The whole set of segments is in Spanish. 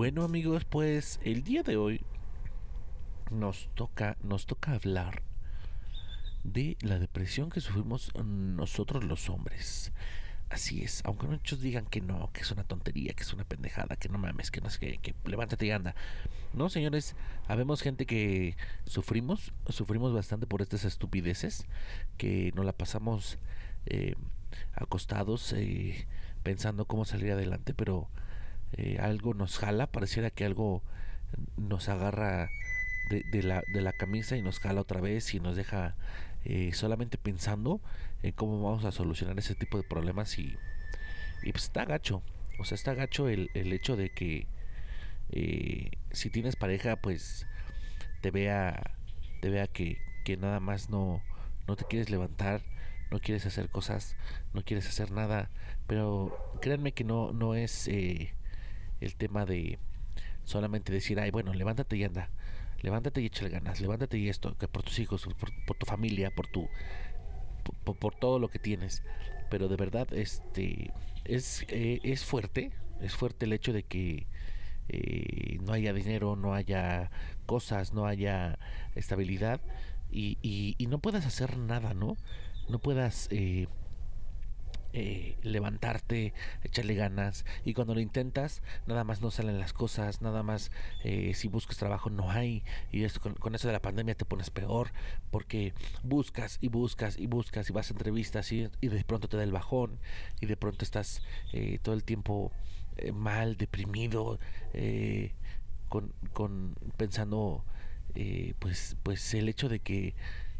Bueno amigos, pues el día de hoy nos toca, nos toca hablar de la depresión que sufrimos nosotros los hombres. Así es, aunque muchos digan que no, que es una tontería, que es una pendejada, que no mames, que no es que, que levántate y anda. No, señores, habemos gente que sufrimos, sufrimos bastante por estas estupideces, que nos la pasamos eh, acostados eh, pensando cómo salir adelante, pero eh, algo nos jala, pareciera que algo nos agarra de, la, de la camisa y nos jala otra vez y nos deja eh, solamente pensando en cómo vamos a solucionar ese tipo de problemas y, y pues está gacho, o sea, está gacho el, el hecho de que eh, si tienes pareja pues te vea, te vea que, que nada más no, no te quieres levantar, no quieres hacer cosas, no quieres hacer nada, pero créanme que no, no es eh, el tema de solamente decir, ay, bueno, levántate y anda, levántate y échale ganas, levántate y esto, que por tus hijos, por, tu familia, por tu por, todo lo que tienes. Pero de verdad, este es, eh, es fuerte, es fuerte el hecho de que eh, no haya dinero, no haya cosas, no haya estabilidad y, y, y no puedas hacer nada, ¿no? No puedas eh, eh, levantarte, echarle ganas y cuando lo intentas nada más no salen las cosas, nada más eh, si buscas trabajo no hay y esto, con, eso de la pandemia te pones peor porque buscas y buscas y buscas y vas a entrevistas y, de pronto te da el bajón y de pronto estás eh, todo el tiempo mal, deprimido, con, con pensando pues pues el hecho de que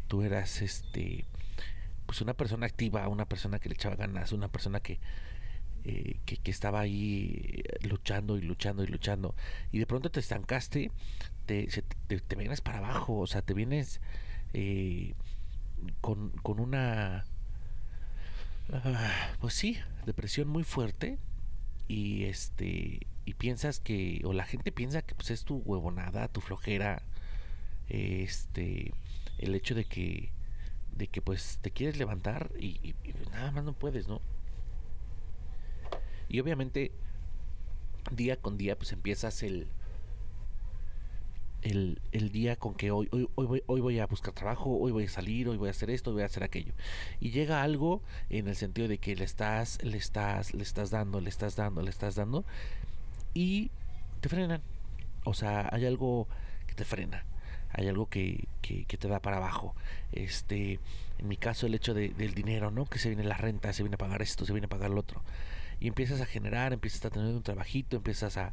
tú eras este pues una persona activa, una persona que le echaba ganas, una persona que, eh, que, estaba ahí luchando y luchando y luchando. Y de pronto te estancaste, te, te, vienes para abajo, o sea, te vienes eh, con, con una... Ah, pues sí, depresión muy fuerte y este y piensas que o la gente piensa que pues es tu huevonada, tu flojera, este el hecho de que de que pues te quieres levantar y, nada más no puedes, ¿no? Y obviamente día con día pues empiezas el, el, el, día con que hoy, hoy, hoy, voy, hoy voy a buscar trabajo, hoy voy a salir, hoy voy a hacer esto, hoy voy a hacer aquello. Y llega algo en el sentido de que le estás, le estás, le estás dando, le estás dando, le estás dando y te frenan. O sea, hay algo que te frena hay algo que, que, te da para abajo. Este, en mi caso, el hecho de, del dinero, ¿no? Que se viene la renta, se viene a pagar esto, se viene a pagar lo otro. Y empiezas a generar, empiezas a tener un trabajito, empiezas a,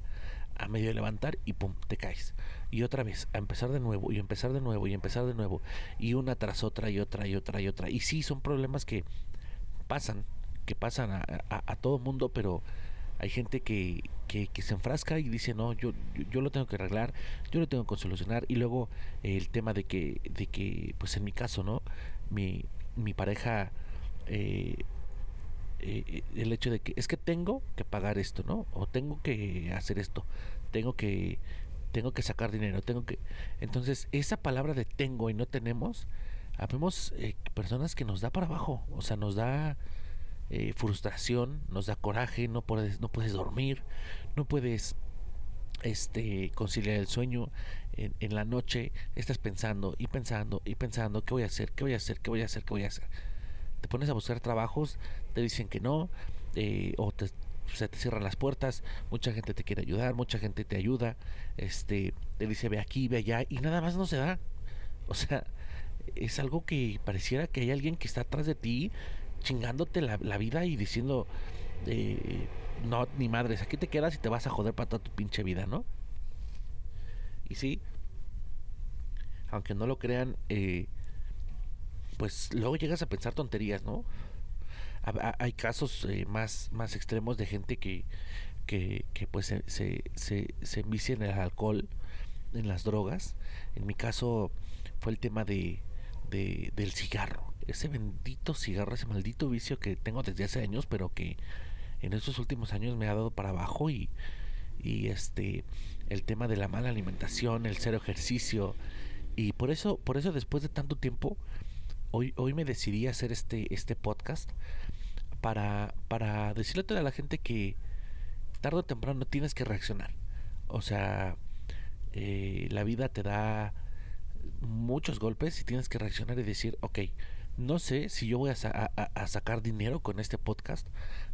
a medio levantar y pum, te caes. Y otra vez, a empezar de nuevo, y empezar de nuevo, y empezar de nuevo. Y una tras otra, y otra, y otra, y otra. Y sí, son problemas que pasan, que pasan a, a, a todo mundo, pero hay gente que, que, se enfrasca y dice, no, yo, yo, lo tengo que arreglar, yo lo tengo que solucionar. Y luego el tema de que, de que, pues en mi caso, ¿no? Mi, mi pareja, eh, eh, el hecho de que es que tengo que pagar esto, ¿no? O tengo que hacer esto, tengo que tengo que sacar dinero, tengo que entonces esa palabra de tengo y no tenemos, habemos eh, personas que nos da para abajo, o sea, nos da eh, frustración, nos da coraje, no puedes, no puedes dormir, no puedes este conciliar el sueño en, la noche estás pensando y pensando y pensando qué voy a hacer qué voy a hacer qué voy a hacer qué voy a hacer te pones a buscar trabajos te dicen que no eh, o se te cierran las puertas mucha gente te quiere ayudar mucha gente te ayuda este te dice ve aquí ve allá y nada más no se da. O sea es algo que pareciera que hay alguien que está atrás de ti chingándote la, vida y diciendo, eh, no, ni madres, aquí te quedas y te vas a joder para toda tu pinche vida, ¿no? Y sí, aunque no lo crean, eh, pues luego llegas a pensar tonterías, ¿no? Hay casos eh, más, más extremos de gente que, que, que pues se, se, se, se envicia en el alcohol, en las drogas. En mi caso fue el tema de, de, del cigarro. Ese bendito cigarro, ese maldito vicio que tengo desde hace años, pero que en estos últimos años me ha dado para abajo y, y este el tema de la mala alimentación, el cero ejercicio y por eso por eso después de tanto tiempo hoy hoy me decidí a hacer este este podcast para para decirle a toda la gente que tarde o temprano tienes que reaccionar. O sea, eh, la vida te da muchos golpes y tienes que reaccionar y decir, ok, no sé si yo voy a, sacar dinero con este podcast,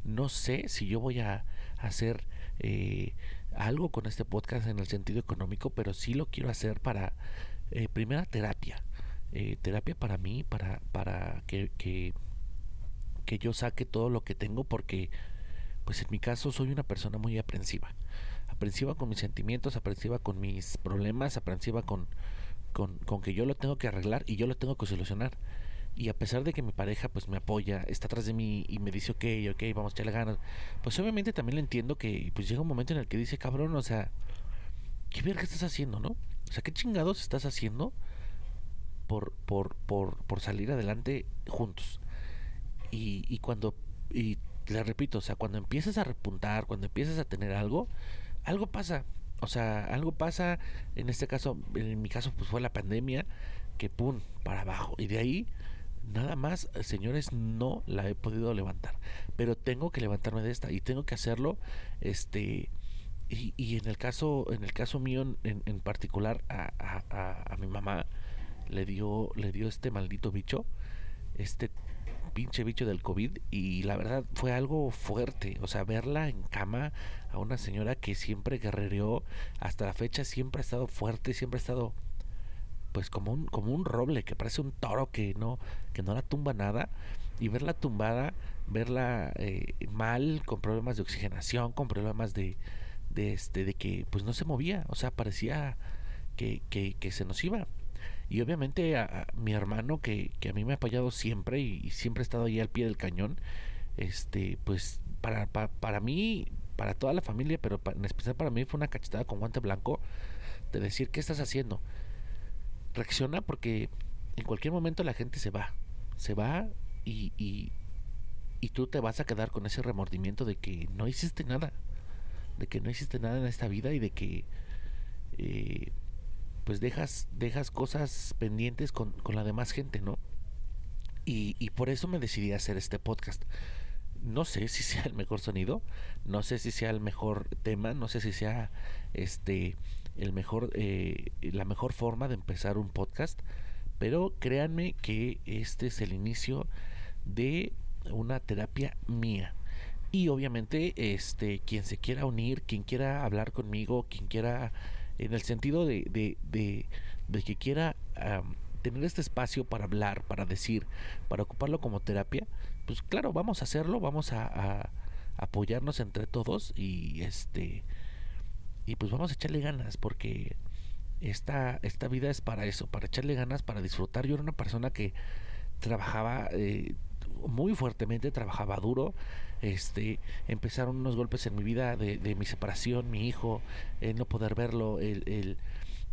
no sé si yo voy a hacer eh, algo con este podcast en el sentido económico, pero sí lo quiero hacer para, eh, primera, terapia. Eh, terapia para mí, para, para que, que, que yo saque todo lo que tengo, porque pues en mi caso soy una persona muy aprensiva. Aprensiva con mis sentimientos, aprensiva con mis problemas, aprensiva con, con, con que yo lo tengo que arreglar y yo lo tengo que solucionar. Y a pesar de que mi pareja pues me apoya, está atrás de mí y me dice, ok, ok, vamos a echarle ganas, pues obviamente también le entiendo que pues llega un momento en el que dice, cabrón, o sea, ¿qué verga estás haciendo, no? O sea, ¿qué chingados estás haciendo por, por, por, por salir adelante juntos? Y, y cuando, y le repito, o sea, cuando empiezas a repuntar, cuando empiezas a tener algo, algo pasa. O sea, algo pasa, en este caso, en mi caso, pues fue la pandemia, que pum, para abajo. Y de ahí nada más, señores, no la he podido levantar. Pero tengo que levantarme de esta y tengo que hacerlo. Este. Y, y en el caso, en el caso mío en, en particular, a, a, a, mi mamá le dio, le dio este maldito bicho, este pinche bicho del COVID, y la verdad fue algo fuerte. O sea, verla en cama a una señora que siempre guerrereó, hasta la fecha siempre ha estado fuerte, siempre ha estado pues como un, como un roble, que parece un toro que no, que no la tumba nada, y verla tumbada, verla eh, mal, con problemas de oxigenación, con problemas de, de, este, de que pues no se movía, o sea, parecía que, que, que se nos iba. Y obviamente a, mi hermano, que, que, a mí me ha apoyado siempre y, siempre ha estado ahí al pie del cañón, este, pues para, para, para mí, para toda la familia, pero en especial para mí fue una cachetada con guante blanco de decir, ¿qué estás haciendo? Reacciona porque en cualquier momento la gente se va, se va y, y, tú te vas a quedar con ese remordimiento de que no hiciste nada, de que no hiciste nada en esta vida y de que eh, pues dejas, dejas cosas pendientes con, con la demás gente, ¿no? Y, y por eso me decidí a hacer este podcast no sé si sea el mejor sonido, no sé si sea el mejor tema, no sé si sea este el mejor, eh, la mejor forma de empezar un podcast, pero créanme que este es el inicio de una terapia mía. Y obviamente, este, quien se quiera unir, quien quiera hablar conmigo, quien quiera, en el sentido de, de, de, que quiera tener este espacio para hablar, para decir, para ocuparlo como terapia, pues claro, vamos a hacerlo, vamos a apoyarnos entre todos y este y pues vamos a echarle ganas porque esta, esta vida es para eso, para echarle ganas, para disfrutar. Yo era una persona que trabajaba eh, muy fuertemente, trabajaba duro. Este, empezaron unos golpes en mi vida de, de mi separación, mi hijo, el no poder verlo, el, el,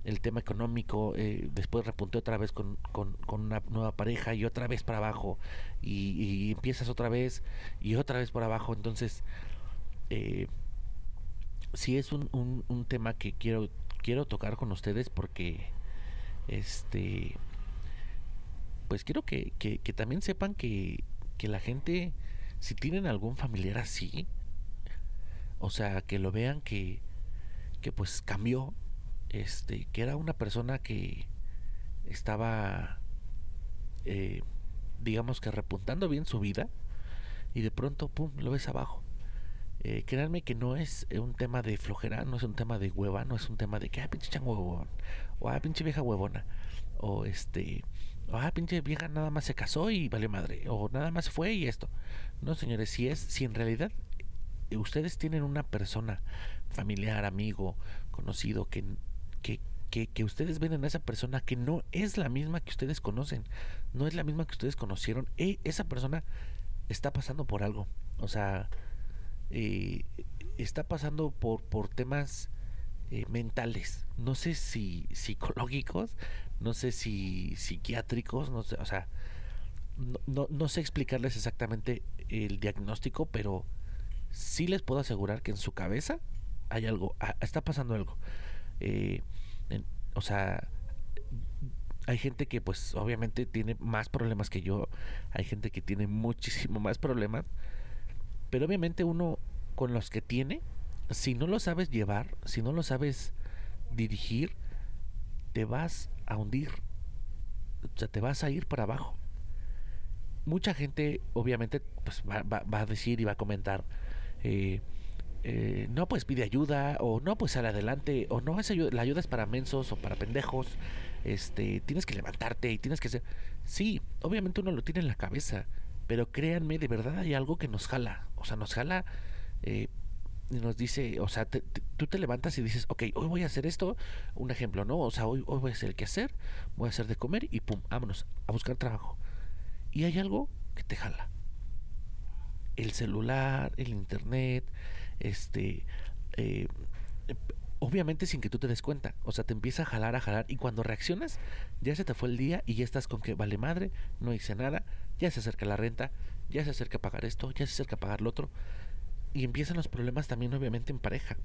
el tema económico. Eh, después repunté otra vez con, con, con, una nueva pareja y otra vez para abajo. Y, y empiezas otra vez y otra vez para abajo. Entonces, eh, sí es un, un, un, tema que quiero quiero tocar con ustedes porque este pues quiero que, que, también sepan que, que la gente si tienen algún familiar así o sea que lo vean que que pues cambió este que era una persona que estaba eh, digamos que repuntando bien su vida y de pronto pum lo ves abajo eh, créanme que no es eh, un tema de flojera, no es un tema de hueva, no es un tema de que, ah, pinche chango huevón, o ah, pinche vieja huevona, o este, o ah, pinche vieja nada más se casó y vale madre, o nada más fue y esto. No, señores, si es, si en realidad eh, ustedes tienen una persona, familiar, amigo, conocido, que, que, que, que, ustedes ven en esa persona que no es la misma que ustedes conocen, no es la misma que ustedes conocieron, e, esa persona está pasando por algo. O sea, eh, está pasando por, por temas eh, mentales, no sé si psicológicos, no sé si psiquiátricos, no sé, o sea, no, no, no sé explicarles exactamente el diagnóstico, pero sí les puedo asegurar que en su cabeza hay algo, está pasando algo. Eh, o sea, hay gente que pues obviamente tiene más problemas que yo, hay gente que tiene muchísimo más problemas, pero obviamente uno con los que tiene si no lo sabes llevar, si no lo sabes dirigir, te vas a hundir. O sea, te vas a ir para abajo. Mucha gente, obviamente, pues va, va, a decir y va a comentar, eh, eh, no, pues pide ayuda, o no, pues sale adelante, o no, esa ayuda, la ayuda es para mensos o para pendejos, este, tienes que levantarte y tienes que ser... Sí, obviamente uno lo tiene en la cabeza, pero créanme, de verdad hay algo que nos jala, o sea, nos jala eh, y nos dice, o sea, tú te levantas y dices, ok, hoy voy a hacer esto, un ejemplo, ¿no? O sea, hoy, hoy voy a hacer el que hacer, voy a hacer de comer y pum, vámonos a buscar trabajo. Y hay algo que te jala. El celular, el internet, este, eh, obviamente sin que tú te des cuenta. O sea, te empieza a jalar, a jalar. Y cuando reaccionas, ya se te fue el día y ya estás con que vale madre, no hice nada, ya se acerca la renta, ya se acerca a pagar esto, ya se acerca a pagar lo otro. Y empiezan los problemas también, obviamente, en pareja.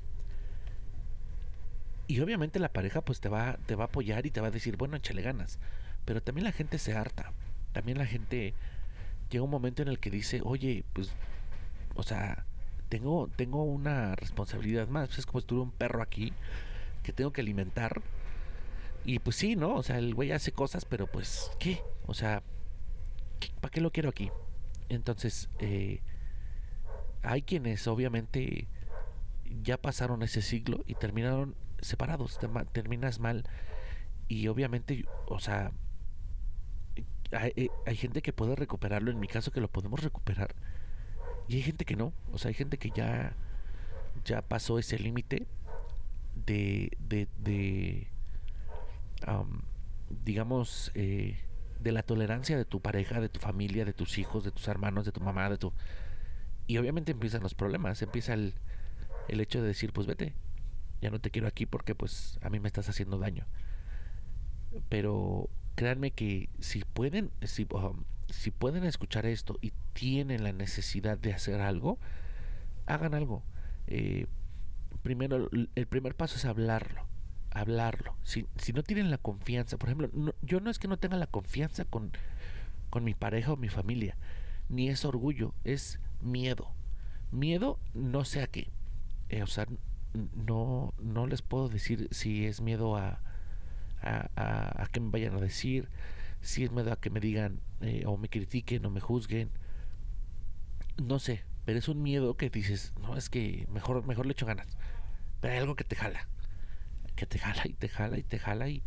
Y obviamente la pareja pues te va, te va a apoyar y te va a decir, bueno, échale ganas. Pero también la gente se harta. También la gente llega un momento en el que dice, oye, pues, o sea, tengo, tengo una responsabilidad más. Es como si tuviera un perro aquí que tengo que alimentar. Y pues sí, ¿no? O sea, el güey hace cosas, pero pues, ¿qué? O sea, ¿para qué lo quiero aquí? Entonces, eh, hay quienes obviamente ya pasaron ese siglo y terminaron separados, terminas mal. Y obviamente, o sea, hay, eh, hay, gente que puede recuperarlo, en mi caso que lo podemos recuperar. Y hay gente que no, o sea, hay gente que ya, ya pasó ese límite de, de, de digamos, eh, de la tolerancia de tu pareja, de tu familia, de tus hijos, de tus hermanos, de tu mamá, de tu... Y obviamente empiezan los problemas, empieza el, el hecho de decir, pues vete, ya no te quiero aquí porque pues a mí me estás haciendo daño. Pero créanme que si pueden, si, si pueden escuchar esto y tienen la necesidad de hacer algo, hagan algo. Eh, primero, el primer paso es hablarlo. Hablarlo. Si, si no tienen la confianza, por ejemplo, yo no es que no tenga la confianza con, con mi pareja o mi familia, ni es orgullo, es miedo. Miedo no sé a qué. Eh, o sea, no, no les puedo decir si es miedo a, a, a, que me vayan a decir, si es miedo a que me digan eh, o me critiquen o me juzguen. No sé, pero es un miedo que dices, no, es que mejor, mejor le echo ganas. Pero hay algo que te jala, que te jala y te jala y te jala y,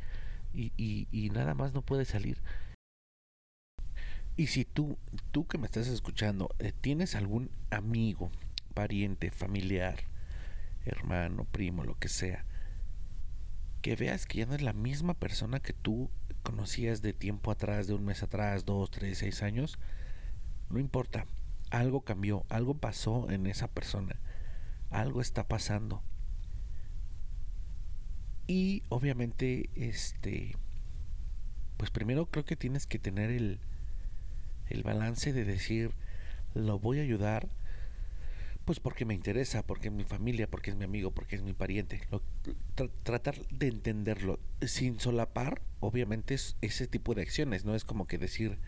y, y, nada más no puede salir. Y si tú, tú que me estás escuchando, eh, tienes algún amigo, pariente, familiar, hermano, primo, lo que sea, que veas que ya no es la misma persona que tú conocías de tiempo atrás, de un mes atrás, dos, tres, seis años, no importa, algo cambió, algo pasó en esa persona, algo está pasando. Y obviamente, este, pues primero creo que tienes que tener el, el balance de decir, lo voy a ayudar, pues porque me interesa, porque es mi familia, porque es mi amigo, porque es mi pariente. tratar de entenderlo sin solapar, obviamente, es ese tipo de acciones. No es como que decir,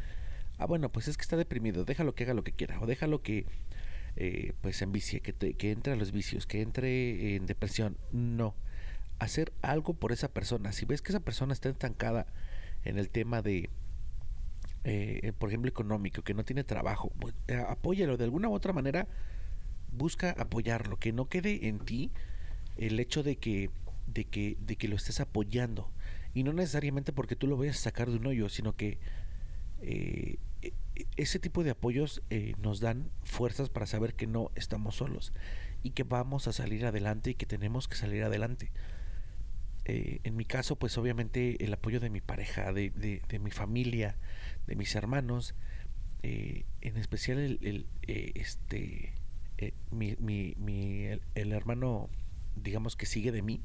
ah, bueno, pues es que está deprimido, déjalo que haga lo que quiera, o déjalo que eh, pues envicie, que, que entre a los vicios, que entre en depresión. No. Hacer algo por esa persona. Si ves que esa persona está estancada en el tema de, eh, por ejemplo, económico, que no tiene trabajo, pues, eh, apóyalo de alguna u otra manera busca apoyarlo, que no quede en ti el hecho de que, de que, de que lo estés apoyando. Y no necesariamente porque tú lo vayas a sacar de un hoyo, sino que eh, e, ese tipo de apoyos eh, nos dan fuerzas para saber que no estamos solos y que vamos a salir adelante y que tenemos que salir adelante. Eh, en mi caso, pues obviamente el apoyo de mi pareja, de, de, mi familia, de mis hermanos, en especial el, el este eh, mi, mi, el, hermano, digamos que sigue de mí,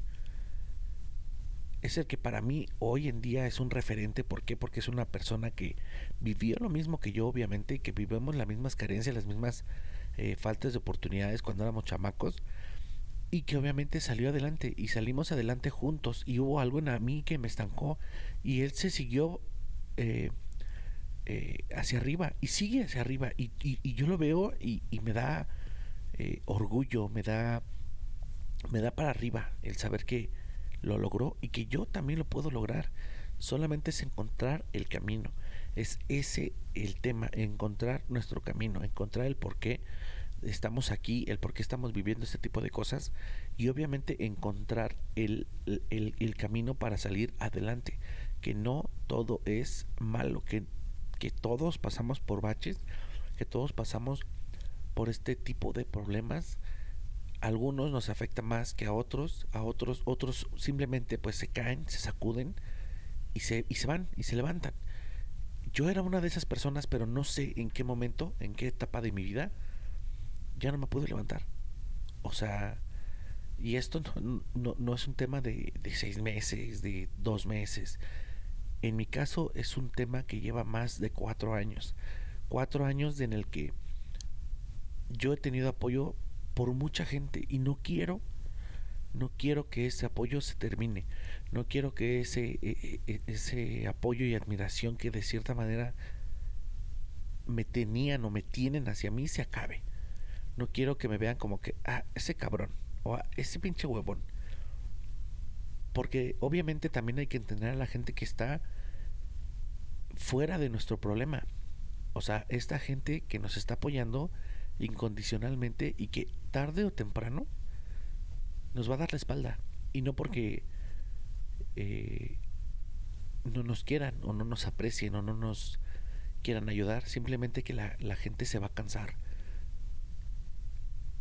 es el que para mí hoy en día es un referente. ¿Por qué? Porque es una persona que vivió lo mismo que yo, obviamente, que vivimos las mismas carencias, las mismas eh, faltas de oportunidades cuando éramos chamacos y que obviamente salió adelante y salimos adelante juntos y hubo algo en mí que me estancó y él se siguió eh, hacia arriba y sigue hacia arriba y, yo lo veo y, y me da eh, orgullo, me da me da para arriba el saber que lo logró y que yo también lo puedo lograr. Solamente es encontrar el camino. Es ese el tema, encontrar nuestro camino, encontrar el por qué estamos aquí, el por qué estamos viviendo este tipo de cosas y obviamente encontrar el, el, el camino para salir adelante. Que no todo es malo, que, que todos pasamos por baches, que todos pasamos por este tipo de problemas algunos nos afecta más que a otros, a otros, otros simplemente pues se caen, se sacuden y se, y se van y se levantan. Yo era una de esas personas, pero no sé en qué momento, en qué etapa de mi vida, ya no me pude levantar. O sea, y esto no, no, no es un tema de, de seis meses, de dos meses. En mi caso es un tema que lleva más de cuatro años. Cuatro años en el que yo he tenido apoyo por mucha gente y no quiero no quiero que ese apoyo se termine no quiero que ese e, e, e, ese apoyo y admiración que de cierta manera me tenían o me tienen hacia mí se acabe no quiero que me vean como que ah ese cabrón o ah, ese pinche huevón porque obviamente también hay que entender a la gente que está fuera de nuestro problema o sea esta gente que nos está apoyando incondicionalmente y que tarde o temprano nos va a dar la espalda. Y no porque eh, no nos quieran o no nos aprecien o no nos quieran ayudar, simplemente que la, la gente se va a cansar.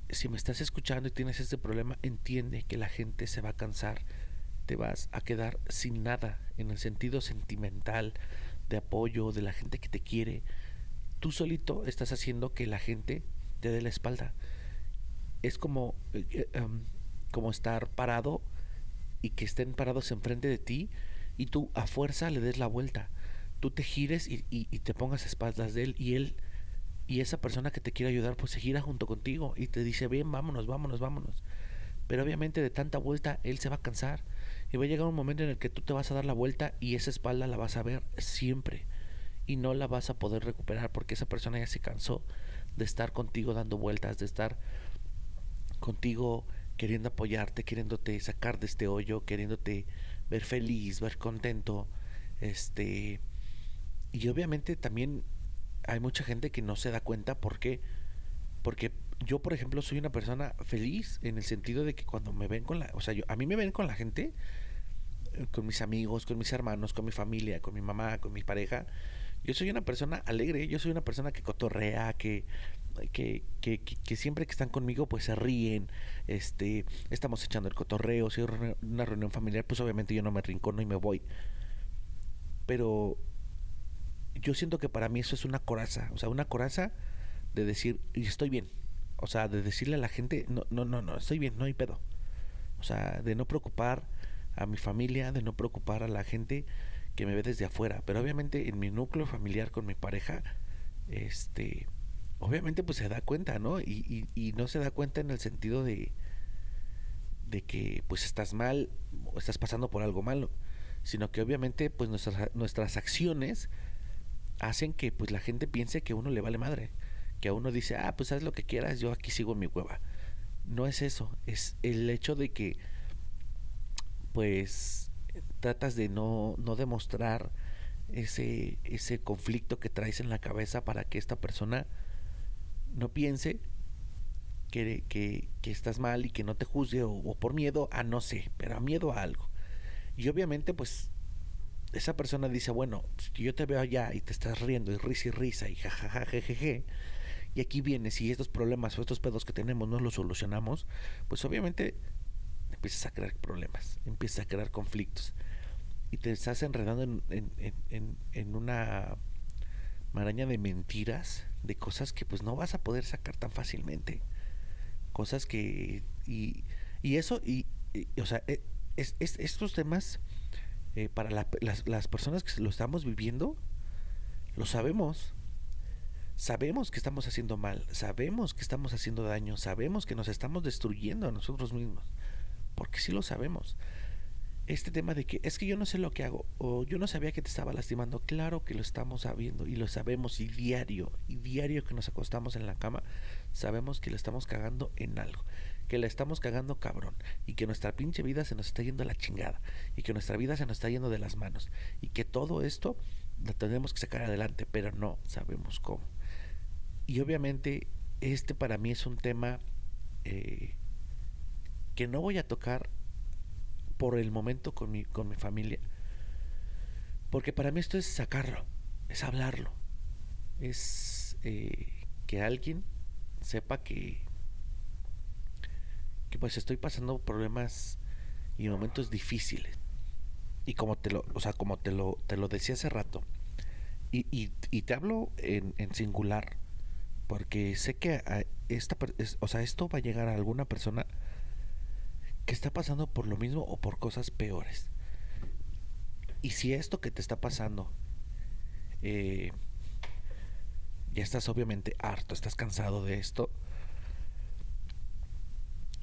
Si me estás escuchando y tienes este problema, entiende que la gente se va a cansar. Te vas a quedar sin nada en el sentido sentimental, de apoyo, de la gente que te quiere. Tú solito estás haciendo que la gente de la espalda. Es como, eh, eh, em, como estar parado y que estén parados enfrente de ti y tú a fuerza le des la vuelta. Tú te gires y, y, te pongas a espaldas de él y él y esa persona que te quiere ayudar pues se gira junto contigo y te dice, bien, vámonos, vámonos, vámonos. Pero obviamente de tanta vuelta él se va a cansar y va a llegar un momento en el que tú te vas a dar la vuelta y esa espalda la vas a ver siempre y no la vas a poder recuperar porque esa persona ya se cansó de estar contigo dando vueltas, de estar contigo queriendo apoyarte, queriéndote sacar de este hoyo, queriéndote ver feliz, ver contento, este y obviamente también hay mucha gente que no se da cuenta porque porque yo por ejemplo soy una persona feliz en el sentido de que cuando me ven con la, o sea, yo, a mí me ven con la gente, eh, con mis amigos, con mis hermanos, con mi familia, con mi mamá, con mi pareja, yo soy una persona alegre, yo soy una persona que cotorrea, que, que, que, que, siempre que están conmigo pues se ríen, este, estamos echando el cotorreo, si hay una reunión familiar pues obviamente yo no me rincono y me voy. Pero yo siento que para mí eso es una coraza, o sea, una coraza de decir, y estoy bien, o sea, de decirle a la gente, no, no, no, no, estoy bien, no hay pedo. O sea, de no preocupar a mi familia, de no preocupar a la gente que me ve desde afuera, pero obviamente en mi núcleo familiar con mi pareja, este, obviamente pues se da cuenta, ¿no? Y, y, no se da cuenta en el sentido de, de que pues estás mal o estás pasando por algo malo, sino que obviamente pues nuestras, nuestras acciones hacen que pues la gente piense que a uno le vale madre, que a uno dice, ah, pues haz lo que quieras, yo aquí sigo en mi cueva. No es eso, es el hecho de que pues tratas de no, no demostrar ese, ese conflicto que traes en la cabeza para que esta persona no piense que, que, que estás mal y que no te juzgue o, por miedo a no sé, pero a miedo a algo. Y obviamente pues esa persona dice, bueno, si yo te veo allá y te estás riendo y risa y risa y jajaja, jejeje, y aquí vienes y estos problemas o estos pedos que tenemos no los solucionamos, pues obviamente empiezas a crear problemas, empiezas a crear conflictos y te estás enredando en, en, en, una maraña de mentiras, de cosas que pues no vas a poder sacar tan fácilmente. Cosas que... Y, y eso, y, o sea, e, es, es, estos temas, eh, para las, las personas que lo estamos viviendo, lo sabemos. Sabemos que estamos haciendo mal, sabemos que estamos haciendo daño, sabemos que nos estamos destruyendo a nosotros mismos, porque sí lo sabemos este tema de que es que yo no sé lo que hago o yo no sabía que te estaba lastimando. Claro que lo estamos sabiendo y lo sabemos y diario, y diario que nos acostamos en la cama, sabemos que le estamos cagando en algo. Que la estamos cagando cabrón y que nuestra pinche vida se nos está yendo a la chingada y que nuestra vida se nos está yendo de las manos y que todo esto lo tenemos que sacar adelante, pero no sabemos cómo. Y obviamente este para mí es un tema eh, que no voy a tocar por el momento con mi, con mi familia, porque para mí esto es sacarlo, es hablarlo, es eh, que alguien sepa que, pues estoy pasando problemas y momentos difíciles. Y como te lo, o sea, como te lo, te lo decía hace rato, y, y, te hablo en, singular, porque sé que a esta, o sea, esto va a llegar a alguna persona que está pasando por lo mismo o por cosas peores. Y si esto que te está pasando eh, ya estás obviamente harto, estás cansado de esto,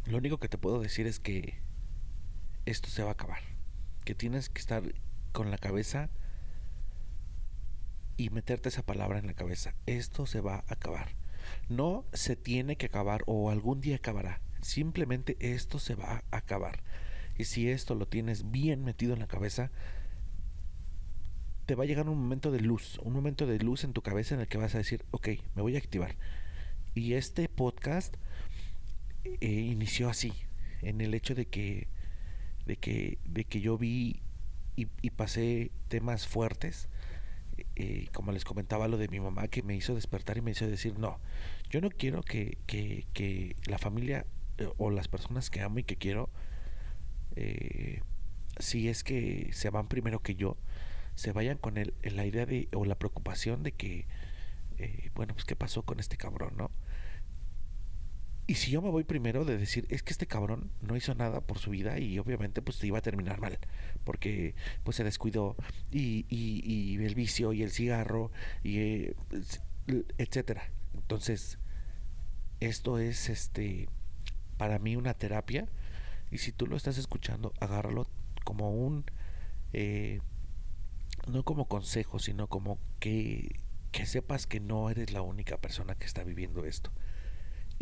lo único que te puedo decir es que esto se va a acabar. Que tienes que estar con la cabeza y meterte esa palabra en la cabeza. Esto se va a acabar. No se tiene que acabar o algún día acabará. Simplemente esto se va a acabar. Y si esto lo tienes bien metido en la cabeza, te va a llegar un momento de luz, un momento de luz en tu cabeza en el que vas a decir, ok, me voy a activar. Y este podcast eh, inició así, en el hecho de que, de que, de que yo vi y, pasé temas fuertes, eh, como les comentaba lo de mi mamá, que me hizo despertar y me hizo decir, no, yo no quiero que, que, que la familia eh, o las personas que amo y que quiero, si es que se van primero que yo, se vayan con el, la idea de, o la preocupación de que, eh, bueno, pues qué pasó con este cabrón, ¿no? Y si yo me voy primero de decir, es que este cabrón no hizo nada por su vida y obviamente pues iba a terminar mal, porque pues se descuidó y, y, el vicio y el cigarro y eh, etcétera. Entonces, esto es este para mí una terapia y si tú lo estás escuchando, agárralo como un eh, no como consejo, sino como que, que sepas que no eres la única persona que está viviendo esto.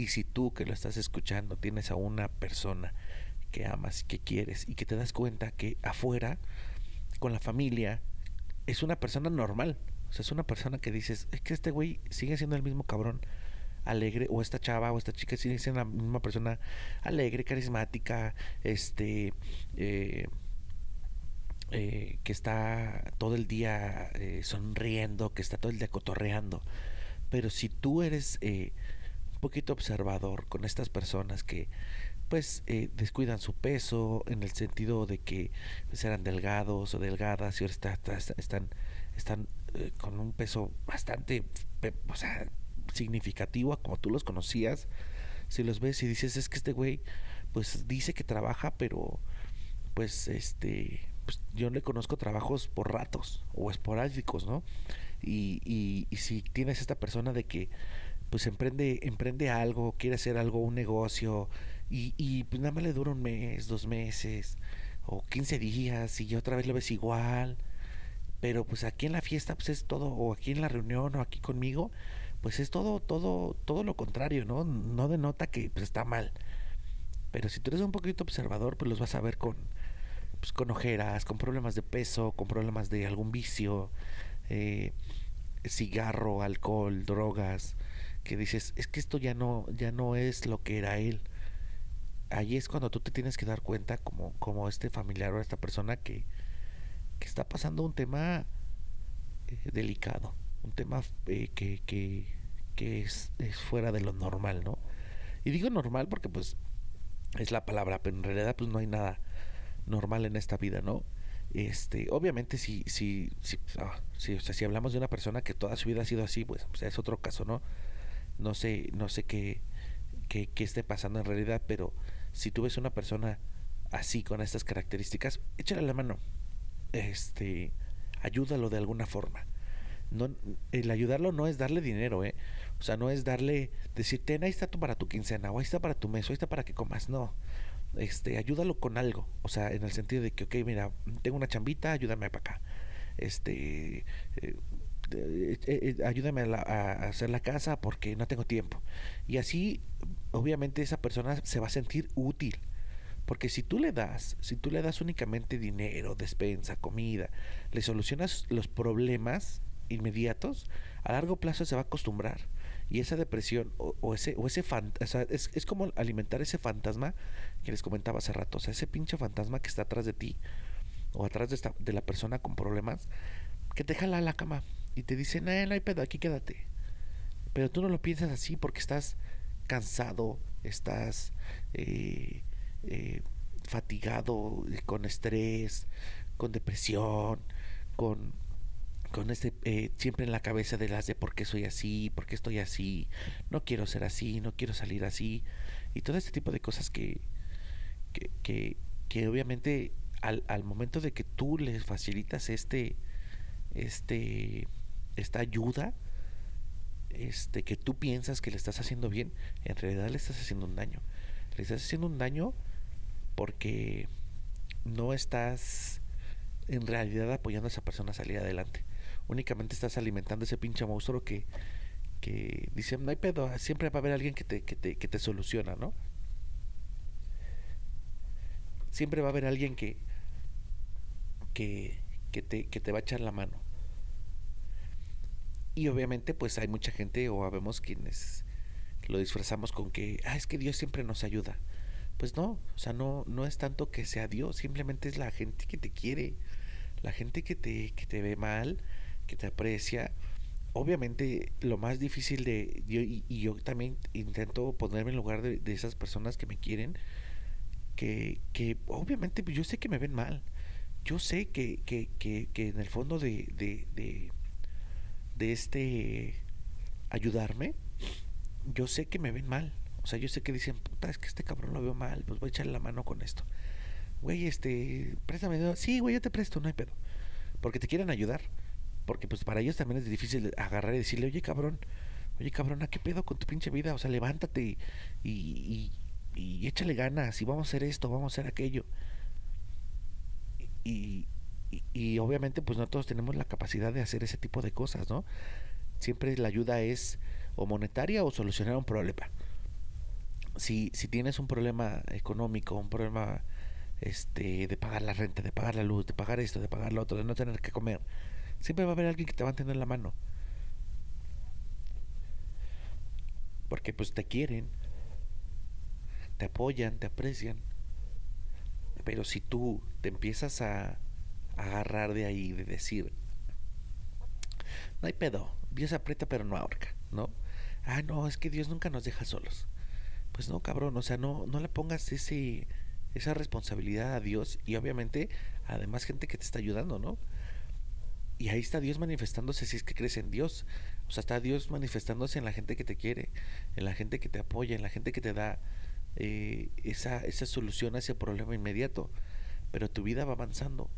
Y si tú que lo estás escuchando tienes a una persona que amas que quieres y que te das cuenta que afuera, con la familia, es una persona normal. O sea, es una persona que dices, es que este güey sigue siendo el mismo cabrón alegre, o esta chava o esta chica sigue siendo la misma persona alegre, carismática, este, eh, eh, que está todo el día eh, sonriendo, que está todo el día cotorreando. Pero si tú eres poquito observador con estas personas que pues descuidan su peso en el sentido de que pues, eran delgados o delgadas y ahora están, están con un peso bastante o sea, significativo como tú los conocías, si los ves y dices es que este güey pues dice que trabaja pero pues este pues, yo le conozco trabajos por ratos o esporádicos, ¿no? Y, y, si tienes esta persona de que pues emprende, emprende algo, quiere hacer algo, un negocio, y, y pues nada más le dura un mes, dos meses, o 15 días, y otra vez lo ves igual, pero pues aquí en la fiesta pues es todo, o aquí en la reunión, o aquí conmigo, pues es todo, todo, todo lo contrario, ¿no? No denota que pues está mal. Pero si tú eres un poquito observador, pues los vas a ver con, pues, con ojeras, con problemas de peso, con problemas de algún vicio, eh, cigarro, alcohol, drogas, que dices, es que esto ya no, ya no es lo que era él. Ahí es cuando tú te tienes que dar cuenta como, como este familiar o esta persona que, que está pasando un tema eh, delicado, un tema eh, que, que, que es, es, fuera de lo normal, ¿no? Y digo normal porque pues es la palabra, pero en realidad pues no hay nada normal en esta vida, ¿no? Este, obviamente si, si, si, ah, si, o sea, si hablamos de una persona que toda su vida ha sido así, pues, es otro caso, ¿no? No sé, no sé qué, qué, qué esté pasando en realidad, pero si tú ves una persona así, con estas características, échale la mano. Este, ayúdalo de alguna forma. No, el ayudarlo no es darle dinero, ¿eh? O sea, no es darle, decir, ten, ahí está tu para tu quincena, o ahí está para tu mes, o ahí está para que comas. No, este, ayúdalo con algo, o sea, en el sentido de que, ok, mira, tengo una chambita, ayúdame para acá, este, eh, eh, ayúdame a, hacer la casa porque no tengo tiempo. Y así obviamente esa persona se va a sentir útil. Porque si tú le das, si tú le das únicamente dinero, despensa, comida, le solucionas los problemas inmediatos, a largo plazo se va a acostumbrar. Y esa depresión o, ese, o ese es, es, como alimentar ese fantasma que les comentaba hace rato. O sea, ese pinche fantasma que está atrás de ti o atrás de, esta, de la persona con problemas que te jala a la cama y te dice, no, no hay pedo, aquí quédate. Pero tú no lo piensas así porque estás cansado, estás eh, eh, fatigado, con estrés, con depresión, con con este eh, siempre en la cabeza de las de por qué soy así, por qué estoy así, no quiero ser así, no quiero salir así, y todo este tipo de cosas que, que, que, obviamente al, al, momento de que tú les facilitas este, este, esta ayuda, este, que tú piensas que le estás haciendo bien, en realidad le estás haciendo un daño. Le estás haciendo un daño porque no estás en realidad apoyando a esa persona a salir adelante únicamente estás alimentando ese pinche monstruo que, que dice, no hay pedo, siempre va a haber alguien que te, que te, que te soluciona, ¿no? Siempre va a haber alguien que, que, que, te, que te va a echar la mano. Y obviamente pues hay mucha gente o habemos quienes lo disfrazamos con que, ah, es que Dios siempre nos ayuda. Pues no, o sea, no, no es tanto que sea Dios, simplemente es la gente que te quiere, la gente que te, que te ve mal, que te aprecia. Obviamente lo más difícil de... Yo, y, yo también intento ponerme en lugar de, esas personas que me quieren, que, que obviamente pues, yo sé que me ven mal. Yo sé que, que, que, que en el fondo de, de, de, de este ayudarme, yo sé que me ven mal. O sea, yo sé que dicen, puta, es que este cabrón lo veo mal, pues voy a echarle la mano con esto. Güey, este, préstame. Sí, güey, yo te presto, no hay pedo. Porque te quieren ayudar. Porque pues para ellos también es difícil agarrar y decirle, oye cabrón, oye cabrón, ¿a qué pedo con tu pinche vida? O sea, levántate y, y, échale ganas y vamos a hacer esto, vamos a hacer aquello. Y, obviamente pues no todos tenemos la capacidad de hacer ese tipo de cosas, ¿no? Siempre la ayuda es o monetaria o solucionar un problema. Si, si tienes un problema económico, un problema este, de pagar la renta, de pagar la luz, de pagar esto, de pagar lo otro, de no tener que comer, Siempre va a haber alguien que te va a tener la mano. Porque pues te quieren, te apoyan, te aprecian. Pero si tú te empiezas a, agarrar de ahí, de decir, no hay pedo, Dios aprieta pero no ahorca, ¿no? Ah, no, es que Dios nunca nos deja solos. Pues no, cabrón, o sea, no, no le pongas ese, esa responsabilidad a Dios y obviamente además gente que te está ayudando, ¿no? Y ahí está Dios manifestándose si es que crees en Dios. O sea, está Dios manifestándose en la gente que te quiere, en la gente que te apoya, en la gente que te da eh, esa, esa solución a ese problema inmediato. Pero tu vida va avanzando.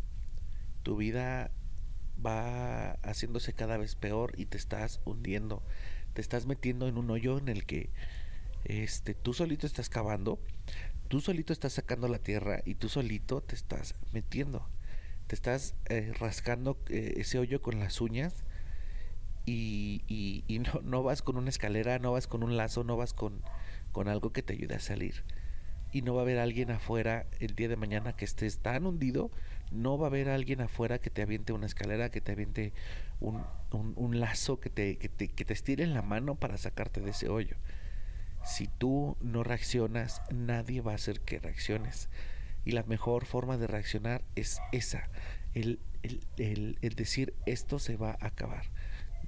Tu vida va haciéndose cada vez peor y te estás hundiendo. Te estás metiendo en un hoyo en el que este, tú solito estás cavando, tú solito estás sacando la tierra y tú solito te estás metiendo te estás eh, rascando eh, ese hoyo con las uñas y, y, no, no, vas con una escalera, no vas con un lazo, no vas con, con algo que te ayude a salir. Y no va a haber alguien afuera el día de mañana que estés tan hundido, no va a haber alguien afuera que te aviente una escalera, que te aviente un, un, un lazo, que te, que, te, que te estire en la mano para sacarte de ese hoyo. Si tú no reaccionas, nadie va a hacer que reacciones. Y la mejor forma de reaccionar es esa, el, el, el, decir esto se va a acabar.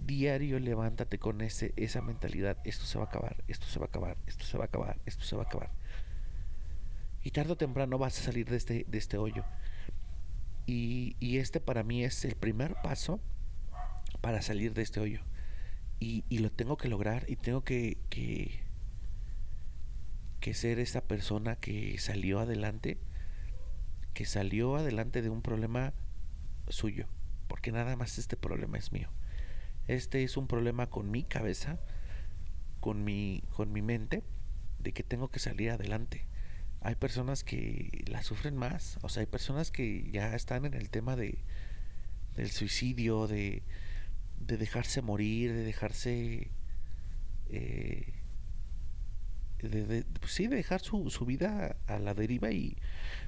Diario levántate con ese, esa mentalidad, esto se va a acabar, esto se va a acabar, esto se va a acabar, esto se va a acabar. Y tarde o temprano vas a salir de este, de este hoyo. Y, y este para mí es el primer paso para salir de este hoyo. Y, y lo tengo que lograr y tengo que, que, que ser esa persona que salió adelante que salió adelante de un problema suyo, porque nada más este problema es mío. Este es un problema con mi cabeza, con mi, con mi mente, de que tengo que salir adelante. Hay personas que la sufren más, o sea, hay personas que ya están en el tema de del suicidio, de, de dejarse morir, de dejarse eh, de, pues sí, de dejar su, su vida a la deriva y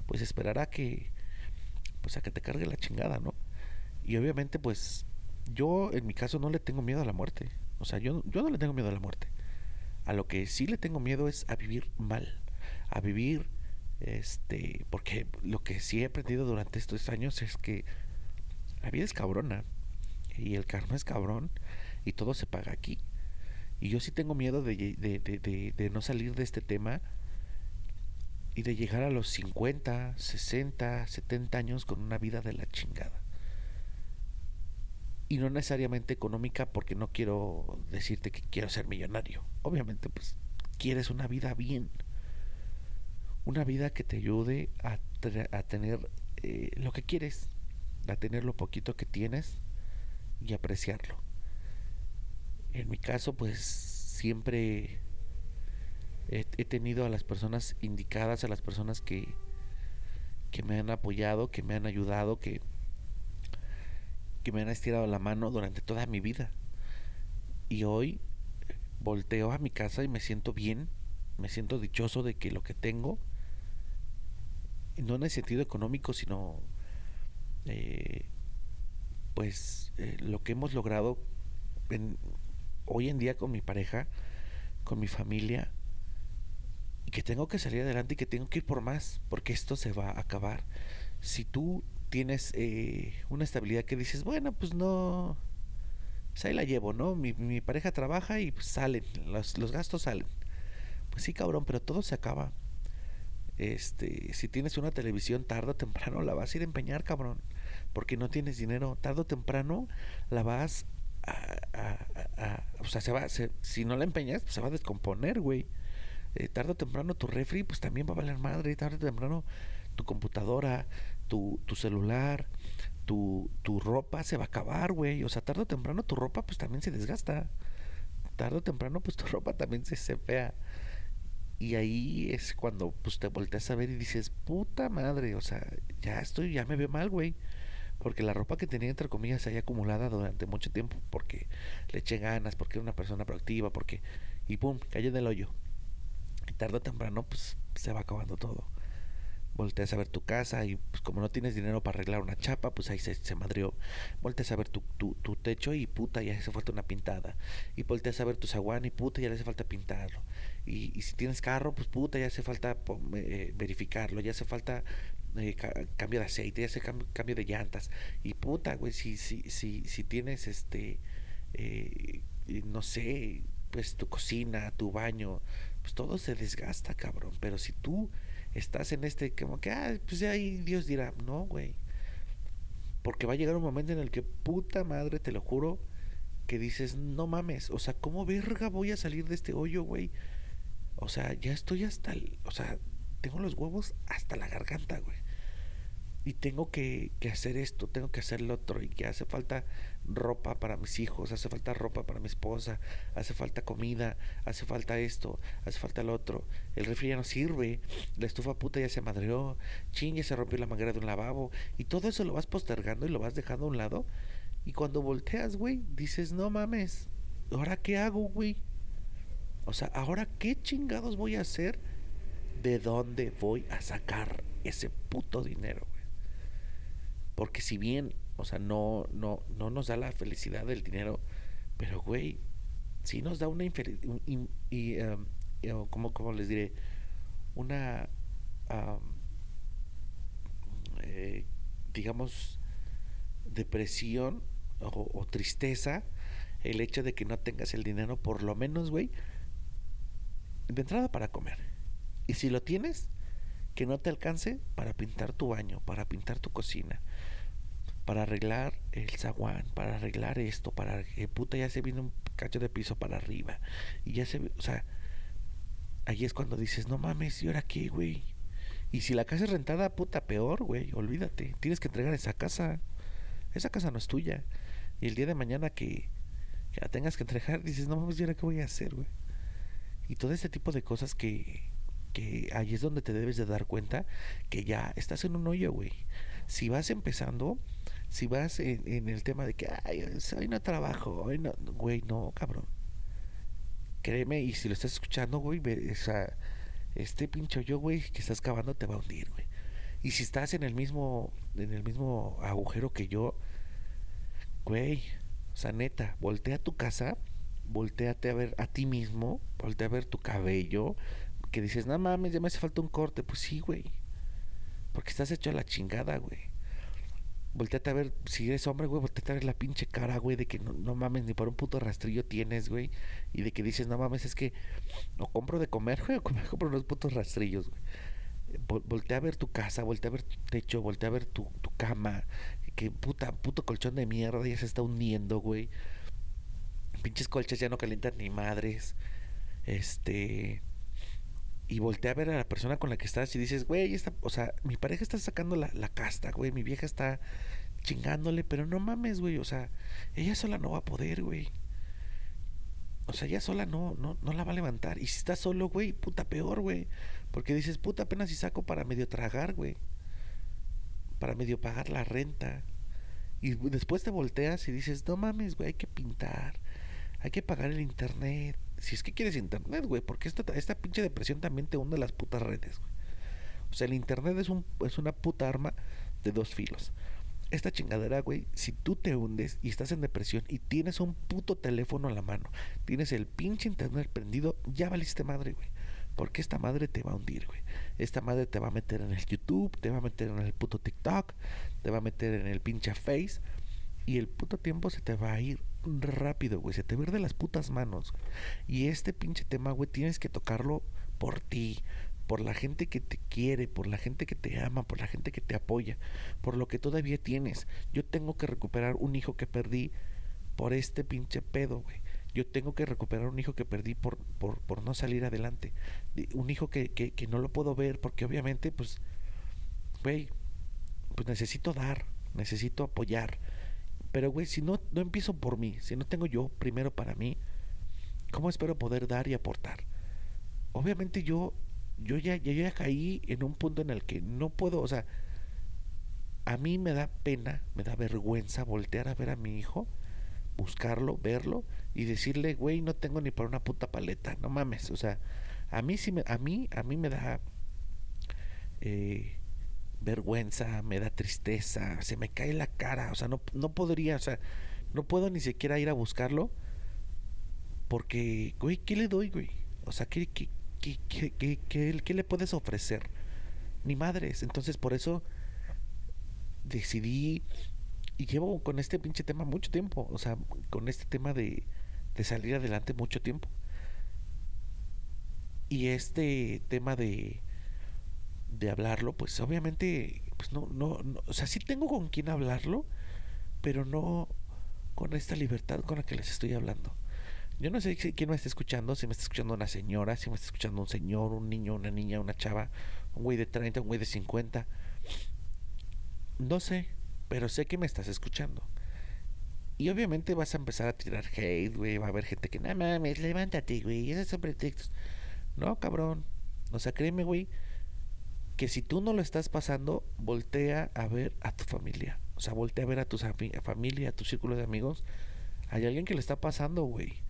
pues esperar a que, pues a que te cargue la chingada, ¿no? Y obviamente, pues yo en mi caso no le tengo miedo a la muerte. O sea, yo, yo no le tengo miedo a la muerte. A lo que sí le tengo miedo es a vivir mal. A vivir, este, porque lo que sí he aprendido durante estos años es que la vida es cabrona. Y el karma es cabrón. Y todo se paga aquí. Y yo sí tengo miedo de, de, de, no salir de este tema y de llegar a los 50, 60, 70 años con una vida de la chingada. Y no necesariamente económica porque no quiero decirte que quiero ser millonario. Obviamente pues quieres una vida bien. Una vida que te ayude a, a tener eh, lo que quieres, a tener lo poquito que tienes y apreciarlo. En mi caso, pues siempre he, tenido a las personas indicadas, a las personas que, que me han apoyado, que me han ayudado, que, que me han estirado la mano durante toda mi vida. Y hoy volteo a mi casa y me siento bien, me siento dichoso de que lo que tengo, no en el sentido económico, sino eh, pues eh, lo que hemos logrado en, hoy en día con mi pareja, con mi familia, y que tengo que salir adelante y que tengo que ir por más, porque esto se va a acabar. Si tú tienes eh, una estabilidad que dices, bueno, pues no, pues ahí la llevo, ¿no? Mi, mi pareja trabaja y pues salen, los, los gastos salen. Pues sí, cabrón, pero todo se acaba. Este, si tienes una televisión tarde o temprano la vas a ir a empeñar, cabrón, porque no tienes dinero. Tarde o temprano la vas o sea, se va, si no la empeñas, pues se va a descomponer, güey. Eh, tarde o temprano tu refri, pues también va a valer madre. Tarde o temprano tu computadora, tu, celular, tu, tu ropa se va a acabar, güey. O sea, tarde o temprano tu ropa, pues también se desgasta. Tarde o temprano, pues tu ropa también se, se fea. Y ahí es cuando pues te volteas a ver y dices, puta madre, o sea, ya estoy, ya me veo mal, güey porque la ropa que tenía entre comillas se acumulada durante mucho tiempo porque le eché ganas, porque era una persona proactiva, porque y pum, cayó en el hoyo. Y tarde o temprano pues se va acabando todo. Volteas a ver tu casa y pues como no tienes dinero para arreglar una chapa, pues ahí se, se madrió. Volteas a ver tu, tu, tu, techo y puta, ya hace falta una pintada. Y volteas a ver tu zaguán y puta, ya le hace falta pintarlo. Y, y si tienes carro, pues puta, ya hace falta eh, verificarlo, ya hace falta eh, cambio de aceite, ya hace cambio, cambio, de llantas. Y puta, güey, si, si, si, si tienes este, eh, no sé, pues tu cocina, tu baño, pues todo se desgasta, cabrón. Pero si tú estás en este, como que, ah, pues ahí Dios dirá, no, güey. Porque va a llegar un momento en el que, puta madre, te lo juro, que dices, no mames, o sea, ¿cómo verga voy a salir de este hoyo, güey? O sea, ya estoy hasta el, o sea, tengo los huevos hasta la garganta, güey y tengo que, hacer esto, tengo que hacer lo otro, y que hace falta ropa para mis hijos, hace falta ropa para mi esposa, hace falta comida, hace falta esto, hace falta lo otro. El refri ya no sirve, la estufa puta ya se madreó, ching, ya se rompió la manguera de un lavabo, y todo eso lo vas postergando y lo vas dejando a un lado. Y cuando volteas, güey, dices, no mames, ¿ahora qué hago, güey? O sea, ¿ahora qué chingados voy a hacer? ¿De dónde voy a sacar ese puto dinero? Porque si bien, o sea, no, no, no nos da la felicidad del dinero, pero güey, sí nos da una y, um, como, les diré, una eh, digamos depresión o, o, tristeza el hecho de que no tengas el dinero por lo menos güey de entrada para comer. Y si lo tienes que no te alcance para pintar tu baño, para pintar tu cocina, para arreglar el zaguán, para arreglar esto, para que puta ya se viene un cacho de piso para arriba. Y ya se, o sea, ahí es cuando dices, no mames, ¿y ahora qué, güey? Y si la casa es rentada, puta, peor, güey, olvídate. Tienes que entregar esa casa. Esa casa no es tuya. Y el día de mañana que, que la tengas que entregar, dices, no mames, ¿y ahora qué voy a hacer, güey? Y todo ese tipo de cosas que, que ahí es donde te debes de dar cuenta que ya estás en un hoyo, güey. Si vas empezando, si vas en, el tema de que, ay, hoy no trabajo, hoy no, güey, no, cabrón. créeme, y si lo estás escuchando, güey, o sea, este pincho yo, güey, que estás cavando te va a hundir, güey. Y si estás en el mismo, en el mismo agujero que yo, güey, o sea, neta, voltea a tu casa, volteate a ver a ti mismo, voltea a ver tu cabello, que dices, no mames, ya me hace falta un corte. Pues sí, güey. Porque estás hecho a la chingada, güey. Volteate a ver, si eres hombre, güey, volteate a ver la pinche cara, güey, de que no, no, mames, ni por un puto rastrillo tienes, güey. Y de que dices, no mames, es que o compro de comer, güey, o me compro unos putos rastrillos, güey. voltea a ver tu casa, voltea a ver tu techo, voltea a ver tu, tu cama. Que puta, puto colchón de mierda ya se está hundiendo, güey. Pinches colchas ya no calientan ni madres. Este y voltea a ver a la persona con la que estás y dices, güey, está, o sea, mi pareja está sacando la, la casta, güey, mi vieja está chingándole, pero no mames, güey, o sea, ella sola no va a poder, güey. O sea, ella sola no, no, no la va a levantar. Y si está solo, güey, puta peor, güey. Porque dices, puta, apenas si saco para medio tragar, güey. Para medio pagar la renta. Y después te volteas y dices, no mames, güey, hay que pintar. Hay que pagar el internet si es que quieres internet, güey, porque esta, esta pinche depresión también te hunde las putas redes, güey. O sea, el internet es, un, es una puta arma de dos filos. Esta chingadera, güey, si tú te hundes y estás en depresión y tienes un puto teléfono a la mano, tienes el pinche internet prendido, ya valiste madre, güey. Porque esta madre te va a hundir, güey. Esta madre te va a meter en el YouTube, te va a meter en el puto TikTok, te va a meter en el pinche Face y el puto tiempo se te va a ir rápido, güey. Se te va a ir de las putas manos. Y este pinche tema, güey, tienes que tocarlo por ti, por la gente que te quiere, por la gente que te ama, por la gente que te apoya, por lo que todavía tienes. Yo tengo que recuperar un hijo que perdí por este pinche pedo, güey. Yo tengo que recuperar un hijo que perdí por, por, por no salir adelante. Un hijo que, que, que no lo puedo ver porque obviamente, pues, güey, pues necesito dar, necesito apoyar, pero, güey, si no, no empiezo por mí, si no tengo yo primero para mí, ¿cómo espero poder dar y aportar? Obviamente yo, yo ya, ya, ya caí en un punto en el que no puedo, o sea, a mí me da pena, me da vergüenza voltear a ver a mi hijo, buscarlo, verlo y decirle, güey, no tengo ni para una puta paleta, no mames, o sea, a mí sí me, a mí, a mí me da eh, vergüenza, me da tristeza, se me cae la cara, o sea, no, no podría, o sea, no puedo ni siquiera ir a buscarlo porque, güey, ¿qué le doy, güey? O sea, ¿qué, qué, qué, qué, le puedes ofrecer? Ni madres, entonces por eso decidí y llevo con este pinche tema mucho tiempo, o sea, con este tema de, de salir adelante mucho tiempo. Y este tema de, de hablarlo, pues obviamente, pues no, no, o sea, sí tengo con quién hablarlo, pero no con esta libertad con la que les estoy hablando. Yo no sé quién me está escuchando, si me está escuchando una señora, si me está escuchando un señor, un niño, una niña, una chava, un güey de 30, un güey de 50. No sé, pero sé que me estás escuchando. Y obviamente vas a empezar a tirar hate, güey. Va a haber gente que, no mames, levántate, güey. Esos son pretextos. No, cabrón. O sea, créeme, güey que si tú no lo estás pasando, voltea a ver a tu familia. O sea, voltea a ver a tu familia, a tu círculo de amigos. Hay alguien que le está pasando, güey.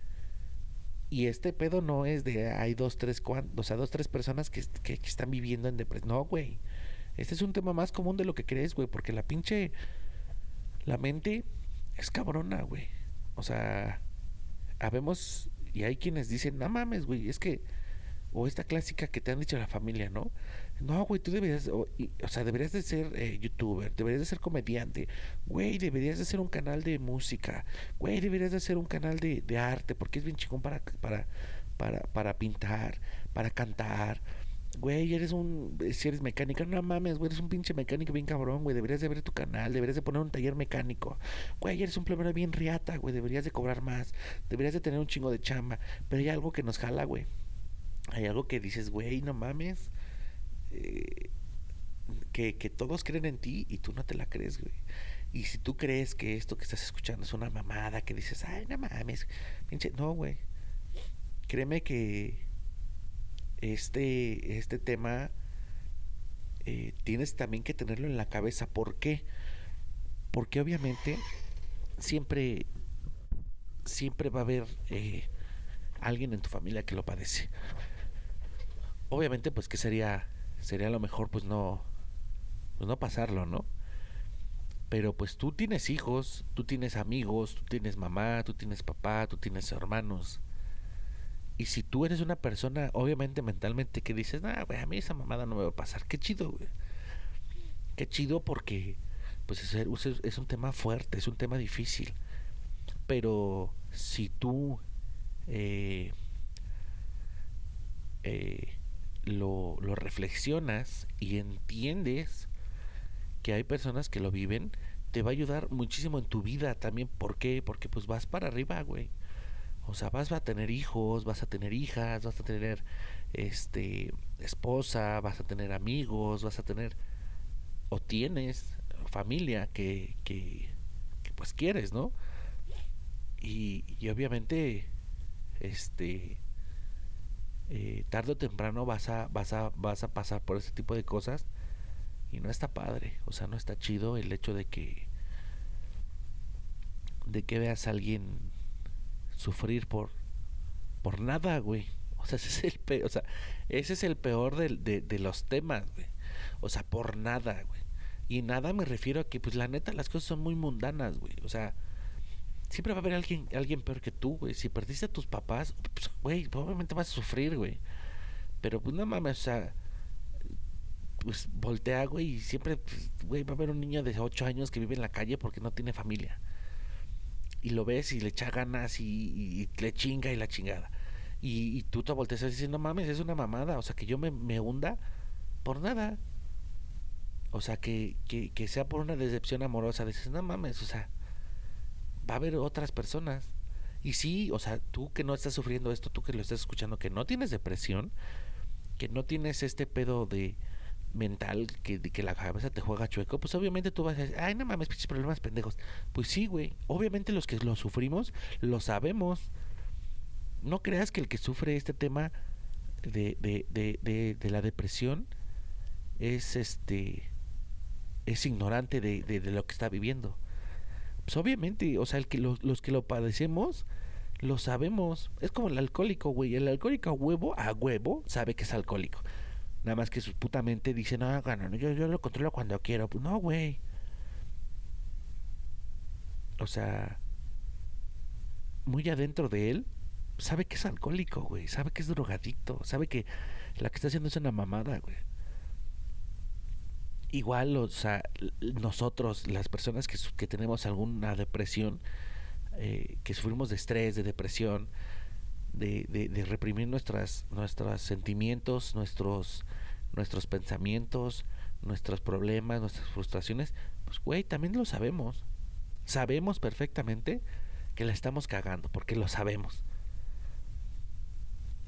Y este pedo no es de hay dos, tres, o sea, dos, tres personas que, que, están viviendo en depresión. No, güey. Este es un tema más común de lo que crees, güey. Porque la pinche. La mente es cabrona, güey. O sea, habemos. Y hay quienes dicen, no mames, güey. Es que. O esta clásica que te han dicho la familia, ¿no? No, güey, tú deberías, o, sea, deberías de ser eh, youtuber, deberías de ser comediante, güey, deberías de ser un canal de música, güey, deberías de ser un canal de, de arte, porque es bien chingón para, para, para, para pintar, para cantar. Güey, eres un, si eres mecánica, no mames, güey, eres un pinche mecánico bien cabrón, güey, deberías de ver tu canal, deberías de poner un taller mecánico. Güey, eres un plomero bien riata, güey, deberías de cobrar más, deberías de tener un chingo de chamba, pero hay algo que nos jala, güey. Hay algo que dices, güey, no mames eh, que, que, todos creen en ti y tú no te la crees, güey. Y si tú crees que esto que estás escuchando es una mamada, que dices, ay, no mames, pinche, no, güey. Créeme que este, este tema eh, tienes también que tenerlo en la cabeza. ¿Por qué? Porque obviamente siempre, siempre va a haber eh, alguien en tu familia que lo padece. Obviamente, pues que sería sería lo mejor pues no pues no pasarlo, ¿no? Pero pues tú tienes hijos, tú tienes amigos, tú tienes mamá, tú tienes papá, tú tienes hermanos. Y si tú eres una persona, obviamente mentalmente, que dices, nah, güey, a mí esa mamada no me va a pasar. Qué chido, güey. Qué chido porque, pues, es, es un tema fuerte, es un tema difícil. Pero si tú eh, eh, lo, lo reflexionas y entiendes que hay personas que lo viven, te va a ayudar muchísimo en tu vida también. ¿Por qué? Porque pues vas para arriba, güey. O sea, vas a tener hijos, vas a tener hijas, vas a tener este esposa, vas a tener amigos, vas a tener o tienes familia que, que, pues quieres, ¿no? Y, y obviamente este eh, tarde o temprano vas a, vas a, vas a pasar por ese tipo de cosas y no está padre, o sea, no está chido el hecho de que de que veas a alguien sufrir por por nada, güey. O sea, ese es el peor, o sea, ese es el peor de, de, los temas, güey. O sea, por nada, güey. Y nada me refiero a que, pues, la neta, las cosas son muy mundanas, güey. O sea, siempre va a haber alguien, alguien peor que tú, güey. Si perdiste a tus papás, pues, güey, probablemente vas a sufrir, güey. Pero, pues, no mames, o sea, pues voltea, güey, y siempre, pues, güey, va a haber un niño de 8 años que vive en la calle porque no tiene familia. Y lo ves y le echa ganas y, le chinga y la chingada. Y, tú te volteas y dices, no mames, es una mamada. O sea, que yo me, me hunda por nada. O sea, que, que, que sea por una decepción amorosa. Dices, no mames, o sea, va a haber otras personas. Y sí, o sea, tú que no estás sufriendo esto, tú que lo estás escuchando, que no tienes depresión, que no tienes este pedo de mental que, que la cabeza te juega chueco, pues obviamente tú vas a decir, ay, no mames, pinches problemas pendejos. Pues sí, güey. Obviamente los que lo sufrimos, lo sabemos. No creas que el que sufre este tema de, de, de, de, de la depresión es este es ignorante de, de, lo que está viviendo. Pues obviamente, o sea, el que los, que lo padecemos, lo sabemos. Es como el alcohólico, güey. El alcohólico a huevo, a huevo, sabe que es alcohólico. Nada más que su puta mente dice, no, no, yo, yo lo controlo cuando quiero. Pues no, güey. O sea, muy adentro de él, sabe que es alcohólico, güey. Sabe que es drogadicto. Sabe que la que está haciendo es una mamada, güey. Igual, o sea, nosotros, las personas que, que tenemos alguna depresión, eh, que sufrimos de estrés, de depresión, de, de, reprimir nuestras, nuestros sentimientos, nuestros, nuestros pensamientos, nuestros problemas, nuestras frustraciones, pues güey, también lo sabemos. Sabemos perfectamente que la estamos cagando, porque lo sabemos.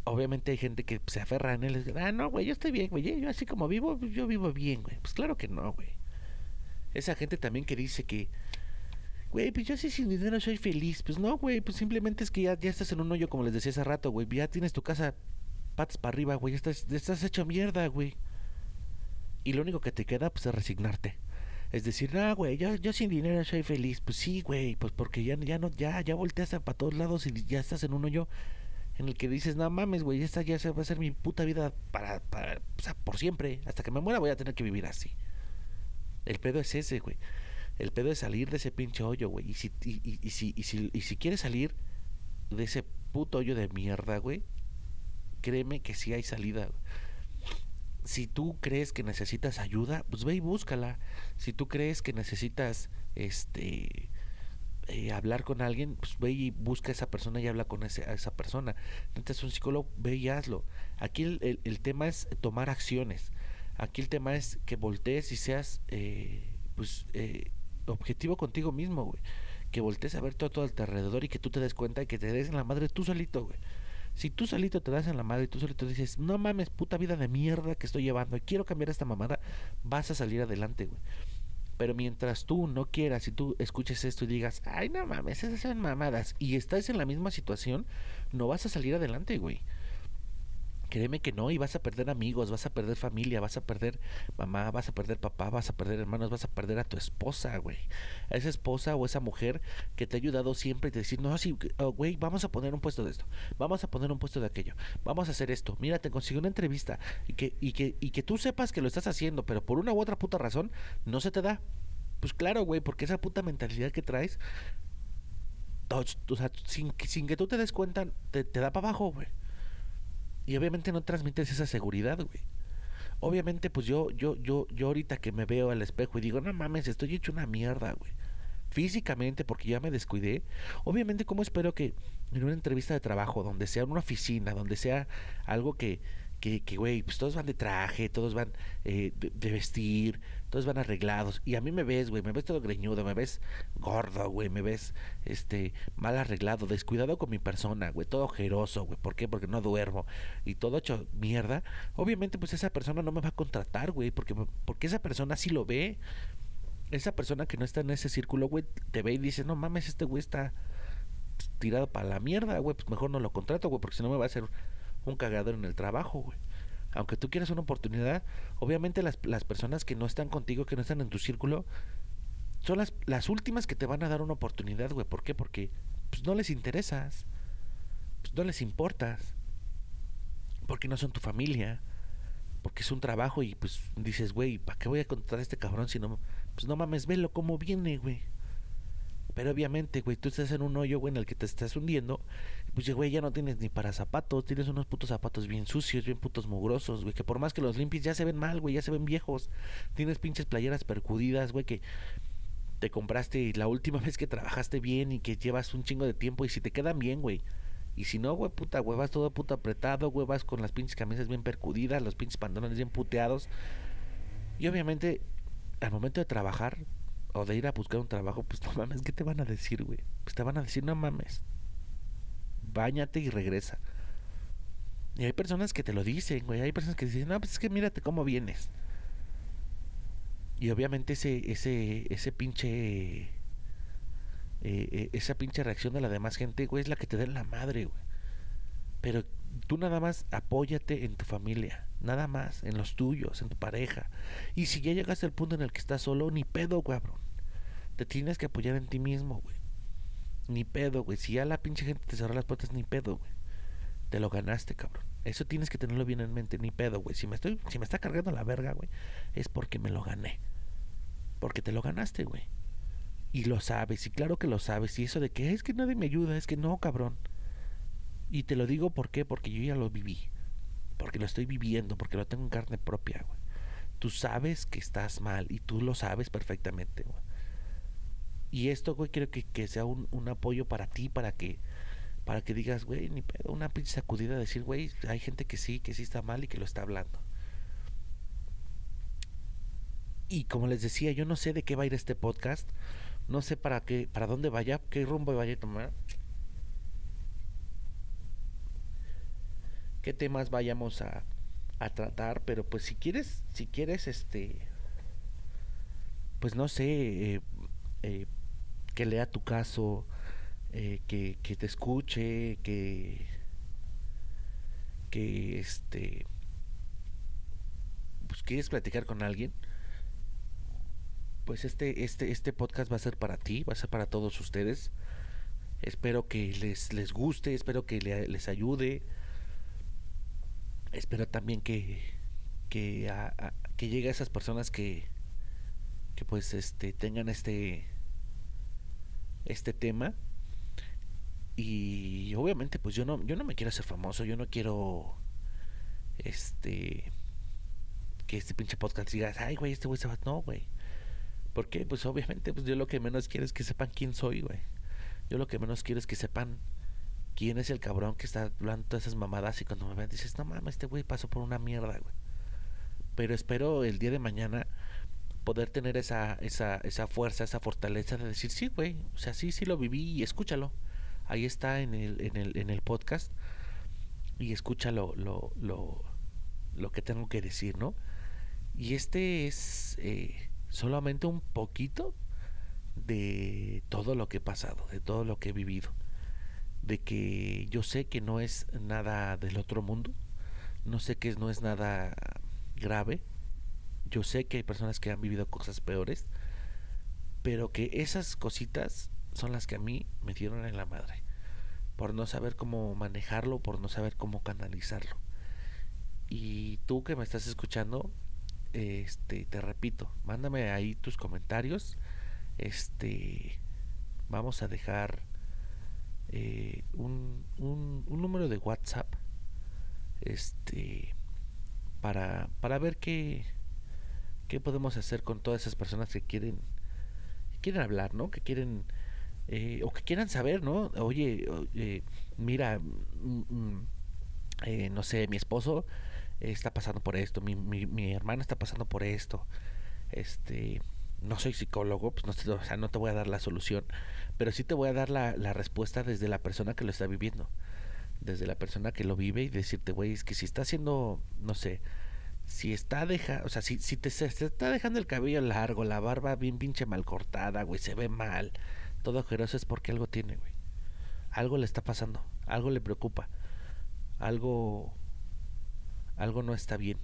Obviamente hay gente que se aferra en él ah, no, güey, yo estoy bien, güey, yo así como vivo, yo vivo bien, güey. Pues claro que no, güey. Esa gente también que dice que güey, pues yo sí sin dinero soy feliz. Pues no, güey, pues simplemente es que ya, ya estás en un hoyo, como les decía hace rato, güey. Ya tienes tu casa patas para arriba, güey. Estás, estás hecho mierda, güey. Y lo único que te queda, pues, es resignarte. Es decir, no, güey, yo, yo sin dinero soy feliz. Pues sí, güey, pues porque ya, ya no, ya, ya volteaste para todos lados y ya estás en un hoyo en el que dices, no mames, güey, esta ya va a ser mi puta vida para, para, o sea, por siempre. Hasta que me muera voy a tener que vivir así. El pedo es ese, güey. El pedo es salir de ese pinche hoyo, güey. Y si, y, si, y, si, y si quieres salir de ese puto hoyo de mierda, güey, créeme que sí hay salida. Si tú crees que necesitas ayuda, pues ve y búscala. Si tú crees que necesitas este eh, hablar con alguien, pues ve y busca a esa persona y habla con ese, esa persona. Entonces un psicólogo, ve y hazlo. Aquí el, el, tema es tomar acciones. Aquí el tema es que voltees y seas eh, pues eh, objetivo contigo mismo, güey. Que voltees a ver todo, todo alrededor y que tú te des cuenta y que te des en la madre tú solito, güey. Si tú solito te das en la madre y tú solito dices, no mames, puta vida de mierda que estoy llevando y quiero cambiar esta mamada, vas a salir adelante, güey. Pero mientras tú no quieras y tú escuches esto y digas, ay, no mames, esas son mamadas, y estás en la misma situación, no vas a salir adelante, güey. Créeme que no, y vas a perder amigos, vas a perder familia, vas a perder mamá, vas a perder papá, vas a perder hermanos, vas a perder a tu esposa, güey. A esa esposa o esa mujer que te ha ayudado siempre y te decir, no, sí, oh, güey, vamos a poner un puesto de esto, vamos a poner un puesto de aquello, vamos a hacer esto. Mira, te consiguió una entrevista y que, y que, y que tú sepas que lo estás haciendo, pero por una u otra puta razón no se te da. Pues claro, güey, porque esa puta mentalidad que traes, o sea, sin, sin que tú te des cuenta, te, te da para abajo, güey. Y obviamente no transmites esa seguridad, güey. Obviamente, pues yo, yo, yo, yo ahorita que me veo al espejo y digo, no mames, estoy hecho una mierda, güey. Físicamente, porque ya me descuidé. Obviamente, ¿cómo espero que en una entrevista de trabajo, donde sea en una oficina, donde sea algo que, que, que, güey, pues todos van de traje, todos van eh, de, vestir, todos van arreglados. Y a mí me ves, güey, me ves todo greñudo, me ves gordo, güey, me ves este mal arreglado, descuidado con mi persona, güey, todo ojeroso, güey. ¿Por qué? Porque no duermo y todo hecho mierda. Obviamente, pues esa persona no me va a contratar, güey, porque, porque esa persona sí lo ve. Esa persona que no está en ese círculo, güey, te ve y dice, no mames, este güey está tirado para la mierda, güey, pues mejor no lo contrato, güey, porque si no me va a hacer un cagador en el trabajo, güey. Aunque tú quieras una oportunidad, obviamente las, las personas que no están contigo, que no están en tu círculo, son las, las últimas que te van a dar una oportunidad, güey. ¿Por qué? Porque pues, no les interesas, pues, no les importas, porque no son tu familia, porque es un trabajo y pues dices, güey, ¿para qué voy a contratar a este cabrón si no... Pues no mames, velo cómo viene, güey. Pero obviamente, güey, tú estás en un hoyo, güey, en el que te estás hundiendo. Pues, güey, ya no tienes ni para zapatos. Tienes unos putos zapatos bien sucios, bien putos mugrosos, güey. Que por más que los limpies, ya se ven mal, güey, ya se ven viejos. Tienes pinches playeras percudidas, güey, que te compraste la última vez que trabajaste bien y que llevas un chingo de tiempo. Y si te quedan bien, güey. Y si no, güey, puta, güey, vas todo puto apretado, güey, vas con las pinches camisas bien percudidas, los pinches pantalones bien puteados. Y obviamente, al momento de trabajar, o de ir a buscar un trabajo, pues no mames, ¿qué te van a decir, güey? Pues te van a decir, no mames, bañate y regresa. Y hay personas que te lo dicen, güey. Hay personas que dicen, no, pues es que mírate cómo vienes. Y obviamente ese, ese, ese pinche. Eh, eh, esa pinche reacción de la demás gente, güey, es la que te da la madre, güey. Pero tú nada más apóyate en tu familia, nada más, en los tuyos, en tu pareja. Y si ya llegaste al punto en el que estás solo, ni pedo, cabrón. Te tienes que apoyar en ti mismo, güey. Ni pedo, güey. Si ya la pinche gente te cerró las puertas, ni pedo, güey. Te lo ganaste, cabrón. Eso tienes que tenerlo bien en mente, ni pedo, güey. Si me estoy, si me está cargando la verga, güey, es porque me lo gané. Porque te lo ganaste, güey. Y lo sabes, y claro que lo sabes. Y eso de que es que nadie me ayuda, es que no, cabrón. Y te lo digo ¿por qué? porque yo ya lo viví. Porque lo estoy viviendo, porque lo tengo en carne propia, güey. Tú sabes que estás mal y tú lo sabes perfectamente, güey. Y esto, güey, quiero que, que sea un, un, apoyo para ti, para que para que digas, güey, ni pedo, una pinche sacudida, decir, güey, hay gente que sí, que sí está mal y que lo está hablando. Y como les decía, yo no sé de qué va a ir este podcast, no sé para qué, para dónde vaya, qué rumbo vaya a tomar. Qué temas vayamos a, a tratar, pero pues si quieres, si quieres, este, pues no sé, eh, eh, que lea tu caso, eh, que, que te escuche, que, que este, pues quieres platicar con alguien, pues este, este, este podcast va a ser para ti, va a ser para todos ustedes. Espero que les, les guste, espero que les ayude espero también que que, a, que llegue a esas personas que que pues este tengan este este tema. Y obviamente pues yo no yo no me quiero hacer famoso yo no quiero este que este pinche podcast diga ay güey este güey se va no güey. Porque pues obviamente pues yo lo que menos quiero es que sepan quién soy güey. Yo lo que menos quiero es que sepan quién es el cabrón que está hablando todas esas mamadas y cuando me ven dices, no mames, este güey pasó por una mierda, güey. Pero espero el día de mañana poder tener esa, esa, esa fuerza, esa fortaleza de decir, sí, güey, o sea, sí, sí lo viví y escúchalo. Ahí está en el, en el, en el podcast y escúchalo lo, lo, lo que tengo que decir, ¿no? Y este es eh, solamente un poquito de todo lo que he pasado, de todo lo que he vivido de que yo sé que no es nada del otro mundo, no sé que no es nada grave. Yo sé que hay personas que han vivido cosas peores, pero que esas cositas son las que a mí me dieron en la madre, por no saber cómo manejarlo, por no saber cómo canalizarlo. Y tú que me estás escuchando, este, te repito, mándame ahí tus comentarios. Este, vamos a dejar eh, un, un, número de WhatsApp, este, para, para ver qué, qué podemos hacer con todas esas personas que quieren, quieren hablar, ¿no? Que quieren eh, o que quieran saber, ¿no? Oye, mira, mm, mm, eh, no sé, mi esposo está pasando por esto, mi, mi, mi hermana está pasando por esto, este, no soy psicólogo, pues no te, o sea, no te voy a dar la solución, pero sí te voy a dar la, la respuesta desde la persona que lo está viviendo, desde la persona que lo vive y decirte, güey, es que si está haciendo, no sé, si está deja, o sea, si, si te se, está dejando el cabello largo, la barba bien pinche mal cortada, güey, se ve mal, todo ojeroso es porque algo tiene, güey. Algo le está pasando, algo le preocupa, algo algo no está bien.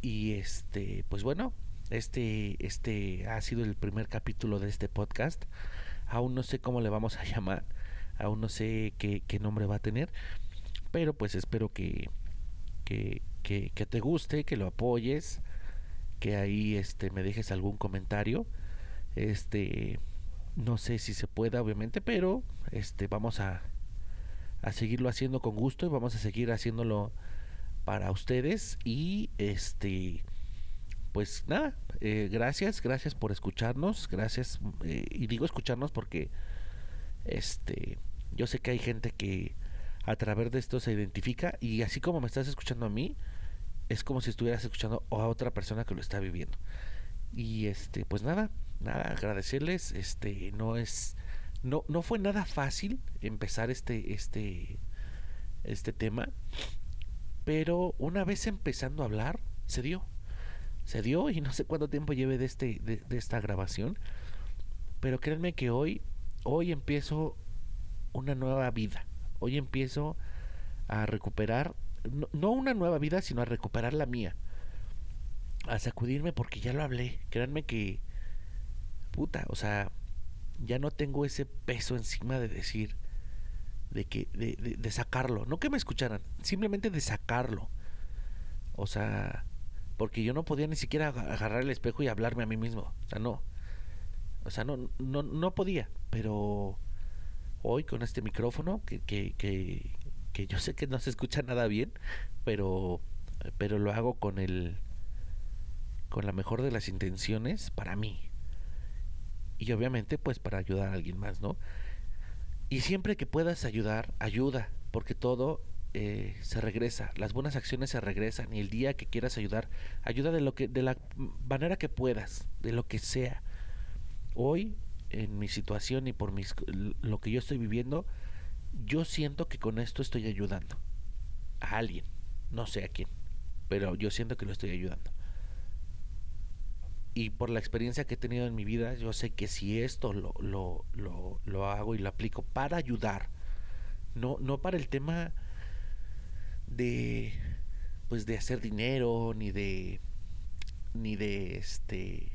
Y este, pues bueno, este este ha sido el primer capítulo de este podcast. Aún no sé cómo le vamos a llamar, aún no sé qué, nombre va a tener, pero pues espero que, que, que, que te guste, que lo apoyes, que ahí este me dejes algún comentario. Este no sé si se pueda obviamente, pero este vamos a a seguirlo haciendo con gusto y vamos a seguir haciéndolo para ustedes y este pues nada eh, gracias gracias por escucharnos gracias eh, y digo escucharnos porque este yo sé que hay gente que a través de esto se identifica y así como me estás escuchando a mí es como si estuvieras escuchando a otra persona que lo está viviendo y este pues nada nada agradecerles este no es no, no fue nada fácil empezar este, este, este tema, pero una vez empezando a hablar, se dio. Se dio y no sé cuánto tiempo lleve de, este, de, esta grabación, pero créanme que hoy, hoy empiezo una nueva vida. Hoy empiezo a recuperar, no, no, una nueva vida, sino a recuperar la mía. A sacudirme porque ya lo hablé. Créanme que, puta, o sea, ya no tengo ese peso encima de decir, de que, de, de, de, sacarlo, no que me escucharan, simplemente de sacarlo. O sea, porque yo no podía ni siquiera agarrar el espejo y hablarme a mí mismo. O sea, no. O sea, no, no, no podía. Pero hoy con este micrófono, que, que, que, que yo sé que no se escucha nada bien, pero, pero lo hago con el con la mejor de las intenciones para mí y obviamente pues para ayudar a alguien más, ¿no? Y siempre que puedas ayudar, ayuda, porque todo eh, se regresa, las buenas acciones se regresan y el día que quieras ayudar, ayuda de lo que de la manera que puedas, de lo que sea. Hoy en mi situación y por mis, lo que yo estoy viviendo, yo siento que con esto estoy ayudando a alguien, no sé a quién, pero yo siento que lo estoy ayudando y por la experiencia que he tenido en mi vida, yo sé que si esto lo, lo, lo, lo hago y lo aplico para ayudar, no, no para el tema de pues de hacer dinero, ni de ni de este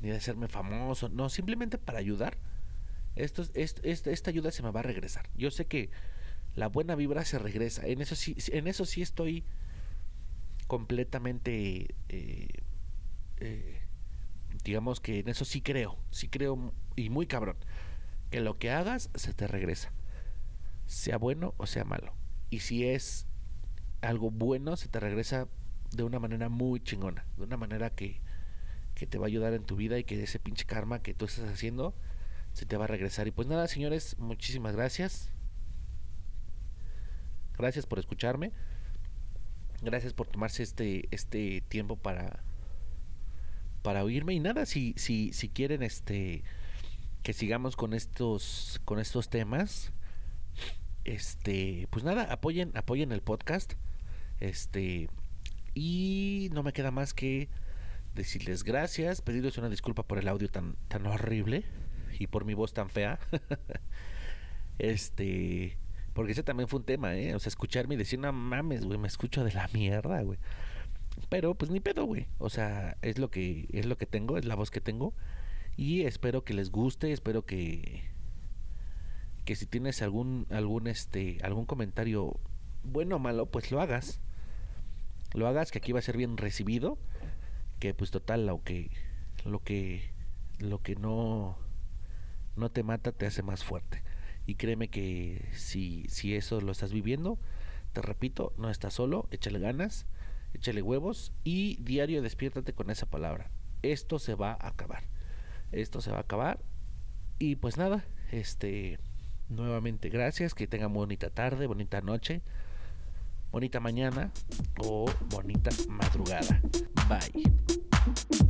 ni de hacerme famoso, no, simplemente para ayudar. Esto, esta ayuda se me va a regresar. Yo sé que la buena vibra se regresa. En eso sí, en eso sí estoy completamente eh, eh, digamos que en eso sí creo, sí creo y muy cabrón, que lo que hagas se te regresa, sea bueno o sea malo. Y si es algo bueno, se te regresa de una manera muy chingona, de una manera que, que te va a ayudar en tu vida y que ese pinche karma que tú estás haciendo se te va a regresar. Y pues nada, señores, muchísimas gracias. Gracias por escucharme. Gracias por tomarse este, este tiempo para para oírme y nada si si si quieren este que sigamos con estos con estos temas este pues nada apoyen apoyen el podcast este y no me queda más que decirles gracias pedirles una disculpa por el audio tan tan horrible y por mi voz tan fea este Porque ese también fue un tema, ¿eh? O sea, escucharme y decir, no mames, güey, me escucho de la mierda, güey. Pero pues ni pedo, güey. O sea, es lo que es lo que tengo, es la voz que tengo y espero que les guste, espero que que si tienes algún algún este algún comentario bueno o malo, pues lo hagas. Lo hagas que aquí va a ser bien recibido, que pues total lo que lo que lo que no no te mata te hace más fuerte. Y créeme que si si eso lo estás viviendo, te repito, no estás solo, échale ganas échale huevos y diario despiértate con esa palabra. Esto se va a acabar. Esto se va a acabar. Y pues nada, este nuevamente gracias, que tengan bonita tarde, bonita noche, bonita mañana o bonita madrugada. Bye.